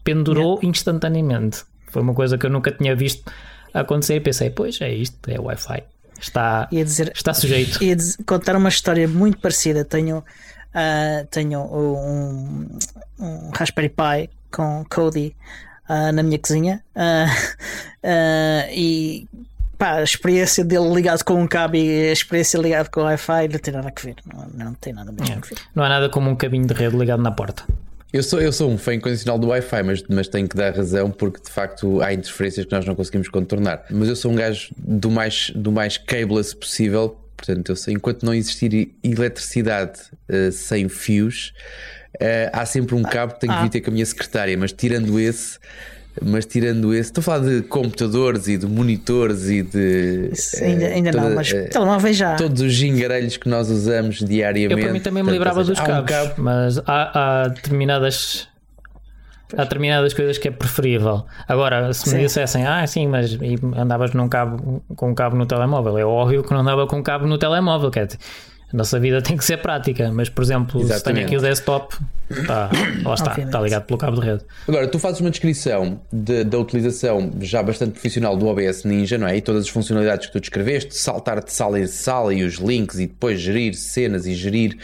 Pendurou yeah. instantaneamente. Foi uma coisa que eu nunca tinha visto acontecer e pensei, pois é isto, é Wi-Fi está, dizer, está sujeito. Ia dizer, contar uma história muito parecida. Tenho, uh, tenho um, um, Raspberry Pi com Kodi uh, na minha cozinha uh, e pá, a experiência dele ligado com um cabo e a experiência ligado com o Wi-Fi não tem nada a ver. Não, não tem nada mesmo a ver. Não há nada como um cabinho de rede ligado na porta. Eu sou, eu sou um fã incondicional do Wi-Fi, mas, mas tenho que dar razão porque de facto há interferências que nós não conseguimos contornar. Mas eu sou um gajo do mais, do mais cabeless possível, portanto, eu sei, enquanto não existir eletricidade uh, sem fios, uh, há sempre um cabo que tenho que vir ter com a minha secretária, mas tirando esse. Mas tirando esse, estou a falar de computadores e de monitores e de. Isso, ainda ainda não, mas telemóveis já. Todos os gingarelhos que nós usamos diariamente. Eu para mim também me livrava dos há um cabos, cabo- mas há, há determinadas. Há determinadas coisas que é preferível. Agora, se me Sim. dissessem, ah, sim, mas andavas num cabo, com um cabo no telemóvel, é óbvio que não andava com um cabo no telemóvel. Quer dizer, a nossa vida tem que ser prática, mas por exemplo, se tenho Exatamente. aqui o desktop, tá, lá está, Obviamente. está ligado pelo cabo de rede. Agora, tu fazes uma descrição de- da utilização já bastante profissional do OBS Ninja, não é? E todas as funcionalidades que tu descreveste, saltar de sala em sala e os links e depois gerir cenas e gerir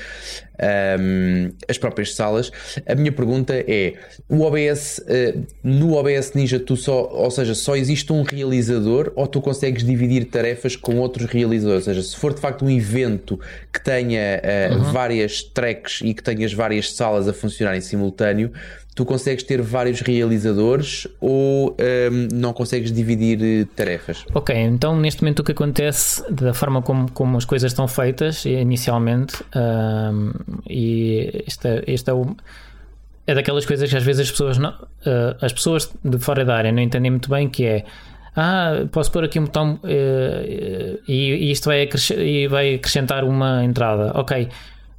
ahm, as próprias salas. A minha pergunta é: o OBS, eh, no OBS Ninja, tu só, ou seja, só existe um realizador ou tu consegues dividir tarefas com outros realizadores? Ou seja, se for de facto um evento que tenha eh, várias tracks e que tenhas várias salas a funcionar em simultâneo, tu consegues ter vários realizadores ou ahm, não consegues dividir eh, tarefas? Ok, então neste momento o que acontece, da forma como, como as coisas estão feitas inicialmente, ahm, e este, este é o. É daquelas coisas que às vezes as pessoas não, ah, as pessoas de fora da área não entendem muito bem que é ah, posso pôr aqui um botão eh, e, e isto vai, e vai acrescentar uma entrada. Ok.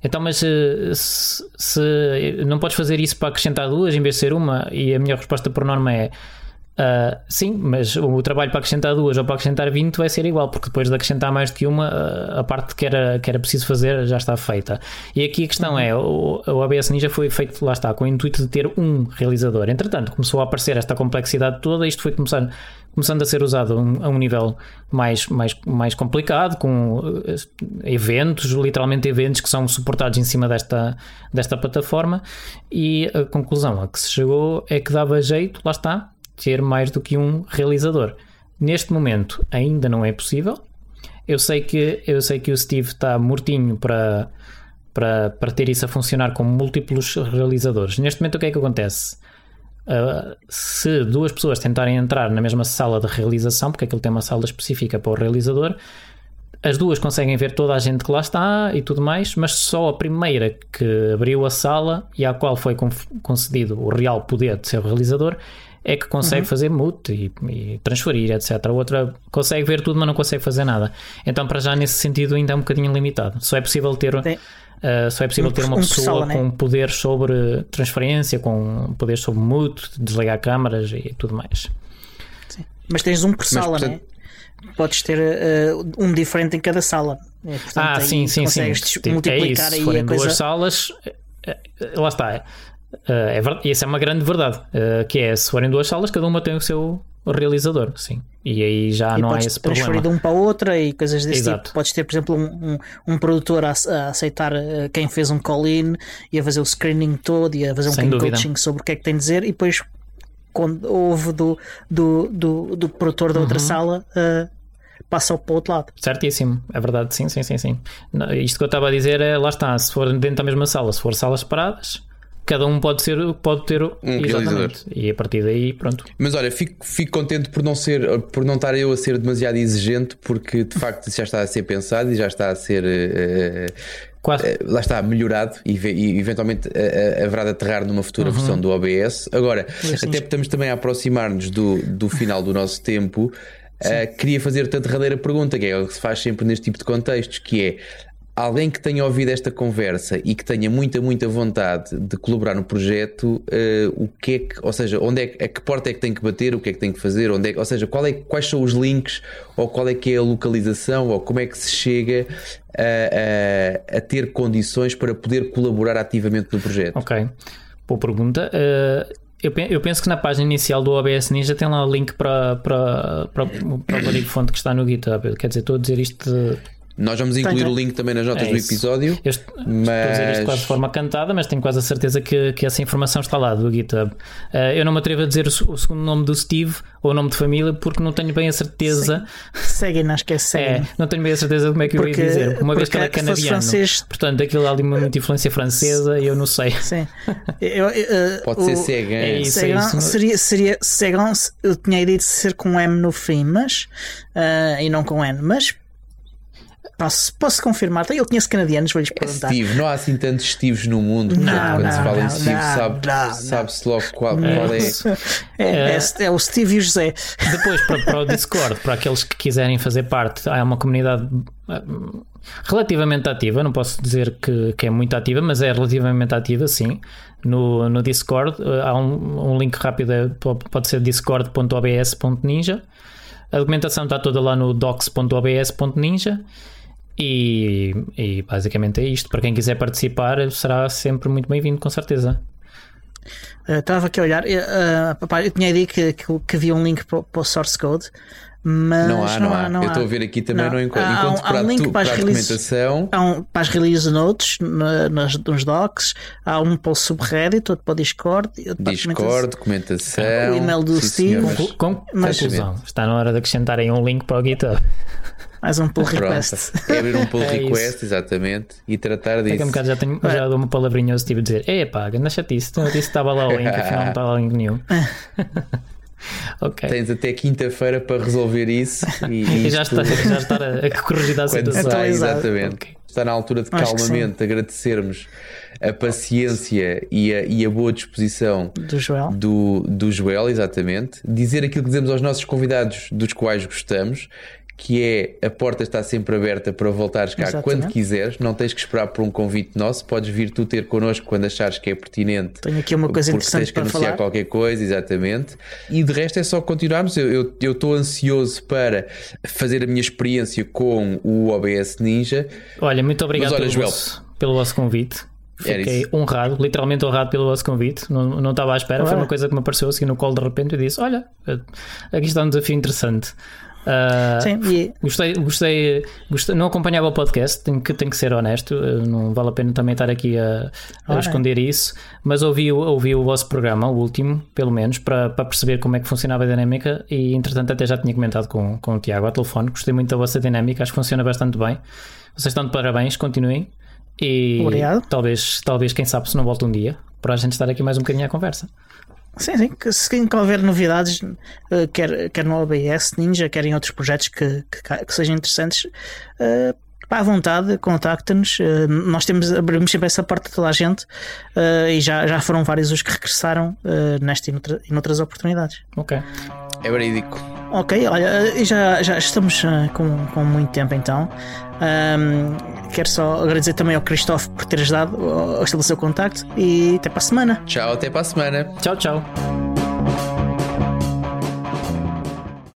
Então, mas eh, se, se não podes fazer isso para acrescentar duas em vez de ser uma, e a minha resposta por norma é ah, sim, mas o trabalho para acrescentar duas ou para acrescentar 20 vai ser igual, porque depois de acrescentar mais do que uma, ah, a parte que era, que era preciso fazer já está feita. E aqui a questão é: o, o ABS Ninja foi feito, lá está, com o intuito de ter um realizador. Entretanto, começou a aparecer esta complexidade toda, isto foi começando, começando a ser usado a um, nível mais, mais, mais complicado, com eh, eventos, literalmente eventos que são suportados em cima desta, desta plataforma. E a conclusão a que se chegou é que dava jeito, lá está, ter mais do que um realizador. Neste momento ainda não é possível. Eu sei que, eu sei que o Steve está mortinho para, para, para ter isso a funcionar com múltiplos realizadores. Neste momento o que é que acontece? Uh, se duas pessoas tentarem entrar na mesma sala de realização, porque aquilo tem uma sala específica para o realizador, as duas conseguem ver toda a gente que lá está e tudo mais, mas só a primeira que abriu a sala e à qual foi concedido o real poder de ser o realizador é que consegue fazer mute e, e transferir, etc. A outra consegue ver tudo, mas não consegue fazer nada. Então, para já, nesse sentido, ainda é um bocadinho limitado. Só é possível ter. Tem- Uh, só é possível Um ter uma um pessoa né? com poder sobre transferência, com poder sobre mute, desligar câmaras e tudo mais. Mas tens um por sala, portanto- né? Podes ter eh, um diferente em cada sala. É, portanto, ah, sim, sim, sim. Tipo, é multiplicar isso. Se forem duas coisa. salas, eh, lá está. Eh, É verdade, isso é uma grande verdade. eh, Que é, se forem duas salas, cada uma tem o seu realizador, sim. E aí já e não há podes esse transferir problema. de um para outra e coisas desse Exato. tipo. Podes ter, por exemplo, um, um, um produtor a, a aceitar eh, quem fez um call-in e a fazer o screening todo e a fazer um coaching sobre o que é que tem de dizer e depois quando houve do, do, do, do produtor da Uhum. outra sala eh, passa para o outro lado. Certíssimo, é verdade, sim, sim, sim, sim. Isto que eu estava a dizer é, lá está, se for dentro da mesma sala, se for salas separadas, cada um pode ser, pode ter Um realizador. E a partir daí, pronto. Mas olha, fico, fico contente por não ser, por não estar eu a ser demasiado exigente, porque de facto isso já está a ser pensado e já está a ser eh, Quase. eh, lá está melhorado e, e eventualmente haverá de aterrar numa futura versão do OBS. Agora, até porque estamos também a aproximar-nos do, do final do nosso tempo. queria fazer a derradeira pergunta, que é o que se faz sempre neste tipo de contextos, que é alguém que tenha ouvido esta conversa e que tenha muita, muita vontade de colaborar no projeto, eh, o que é que, ou seja, onde é que, a que porta é que tem que bater, o que é que tem que fazer, onde é, ou seja, qual é, quais são os links, ou qual é que é a localização, ou como é que se chega a, a- a ter condições para poder colaborar ativamente no projeto. Ok, boa pergunta. Eh, eu, pe- eu penso que na página inicial do OBS Ninja tem lá o link para, para, para, para o código fonte que está no GitHub. Quer dizer, estou a dizer isto Nós vamos incluir Tem, o link também nas notas É do episódio. Eu est- estou a dizer isto Mas- quase de forma cantada, mas tenho quase a certeza que, que essa informação está lá do GitHub. Eh, eu não me atrevo a dizer o, o segundo nome do Steve ou o nome de família porque não tenho bem a certeza. Seguem, acho que é É, não tenho bem a certeza de como é que eu Porque- ia dizer. Uma vez que ele é se fosse canadiano. francês- Portanto, aquilo há ali uma muita influência francesa e eu não sei. Sim. Eu- eu- eh, Pode ser cega. é isso. Segan isso. seria, seria Segan, eu tinha a ideia de ser com M no fim, mas eh, e não com N, mas Posso, posso confirmar? Eu conheço canadianos, vou-lhes É perguntar. Steve, não há assim tantos Steves no mundo. Não, Quando não, se fala em não, Steve, não, sabe- não, sabe-se logo qual, qual é. É, é, é o Steve e o José. Depois, para, para o Discord, para aqueles que quiserem fazer parte, há uma comunidade eh, relativamente ativa. Não posso dizer que, que é muito ativa, mas é relativamente ativa, sim. No, no Discord, eh, há um, um link rápido, é- pode ser discord.obs.ninja. A documentação está toda lá no docs.obs.ninja. E, e basicamente é isto. Para quem quiser participar, será sempre muito bem-vindo, com certeza. Eu Estava aqui a olhar. Eu, ah, papá, eu tinha a ideia que, que, que havia um link para, o- para o source code, mas Não há, não, há. Eu estou a ver aqui também, não, encontro. Há um- Encontro há um para, link tu- para as para a documentação. Há um para as release notes na- nas, nos docs, há um para o subreddit, outro para o Discord, e outro para a Discord, documentação. O e-mail do Steve. Mas- conclusão, está na hora de acrescentarem um link para o GitHub. Mais um pull request. É abrir um pull É request, exatamente, e tratar disso. um bocado já, tenho, já dou uma palavrinha ao Steve a dizer: Epá, anda chatice, tu não disse que estava lá o link, afinal não está lá link nenhum. ok. Tens até quinta-feira para resolver isso e, E já está, já está a, a corrigir a situação. Atualizado. exatamente. Ok. Está na altura de Acho calmamente agradecermos a paciência e a, e a boa disposição Do Joel. do, do Joel, exatamente. Dizer aquilo que dizemos aos nossos convidados, dos quais gostamos, que é a porta está sempre aberta para voltares cá Exatamente. quando quiseres. Não tens que esperar por um convite nosso, podes vir tu ter connosco quando achares que é pertinente. Tenho aqui uma coisa porque tens que para anunciar falar. qualquer coisa, exatamente. E de resto é só continuarmos. Eu estou ansioso para fazer a minha experiência com o OBS Ninja. Olha, muito obrigado Mas olha, pelo, Joel. vosso, pelo vosso convite. Fiquei honrado, literalmente honrado pelo vosso convite. Não, não estava à espera, foi Ora. uma coisa que me apareceu assim no colo de repente e disse: Olha, aqui está um desafio interessante. Ah, Sim, e Gostei, gostei, gostei, não acompanhava o podcast, tenho que, tenho que ser honesto, eh, não vale a pena também estar aqui a, a Ora. esconder isso, mas ouvi, o- ouvi o vosso programa, o último, pelo menos, para, para perceber como é que funcionava a dinâmica e entretanto até já tinha comentado com, com o Tiago ao telefone, gostei muito da vossa dinâmica, acho que funciona bastante bem. Vocês estão de parabéns, continuem e Obrigado. talvez, talvez, quem sabe, se não volta um dia, para a gente estar aqui mais um bocadinho à conversa. Sim, sim. Que se houver novidades, eh, quer, quer no OBS Ninja, quer em outros projetos que, que, que sejam interessantes, eh, pá, à vontade, contacta-nos. Eh, nós temos, abrimos sempre essa porta a toda a gente e já, já foram vários os que regressaram nesta e, noutra, e noutras oportunidades. Ok. É verídico. Ok, olha, eh, já, já estamos eh, com, com muito tempo então. Ahm, quero só agradecer também ao Cristóvão por ter ajudado a estabelecer o contacto e até para a semana. Tchau, até para a semana. Tchau, tchau.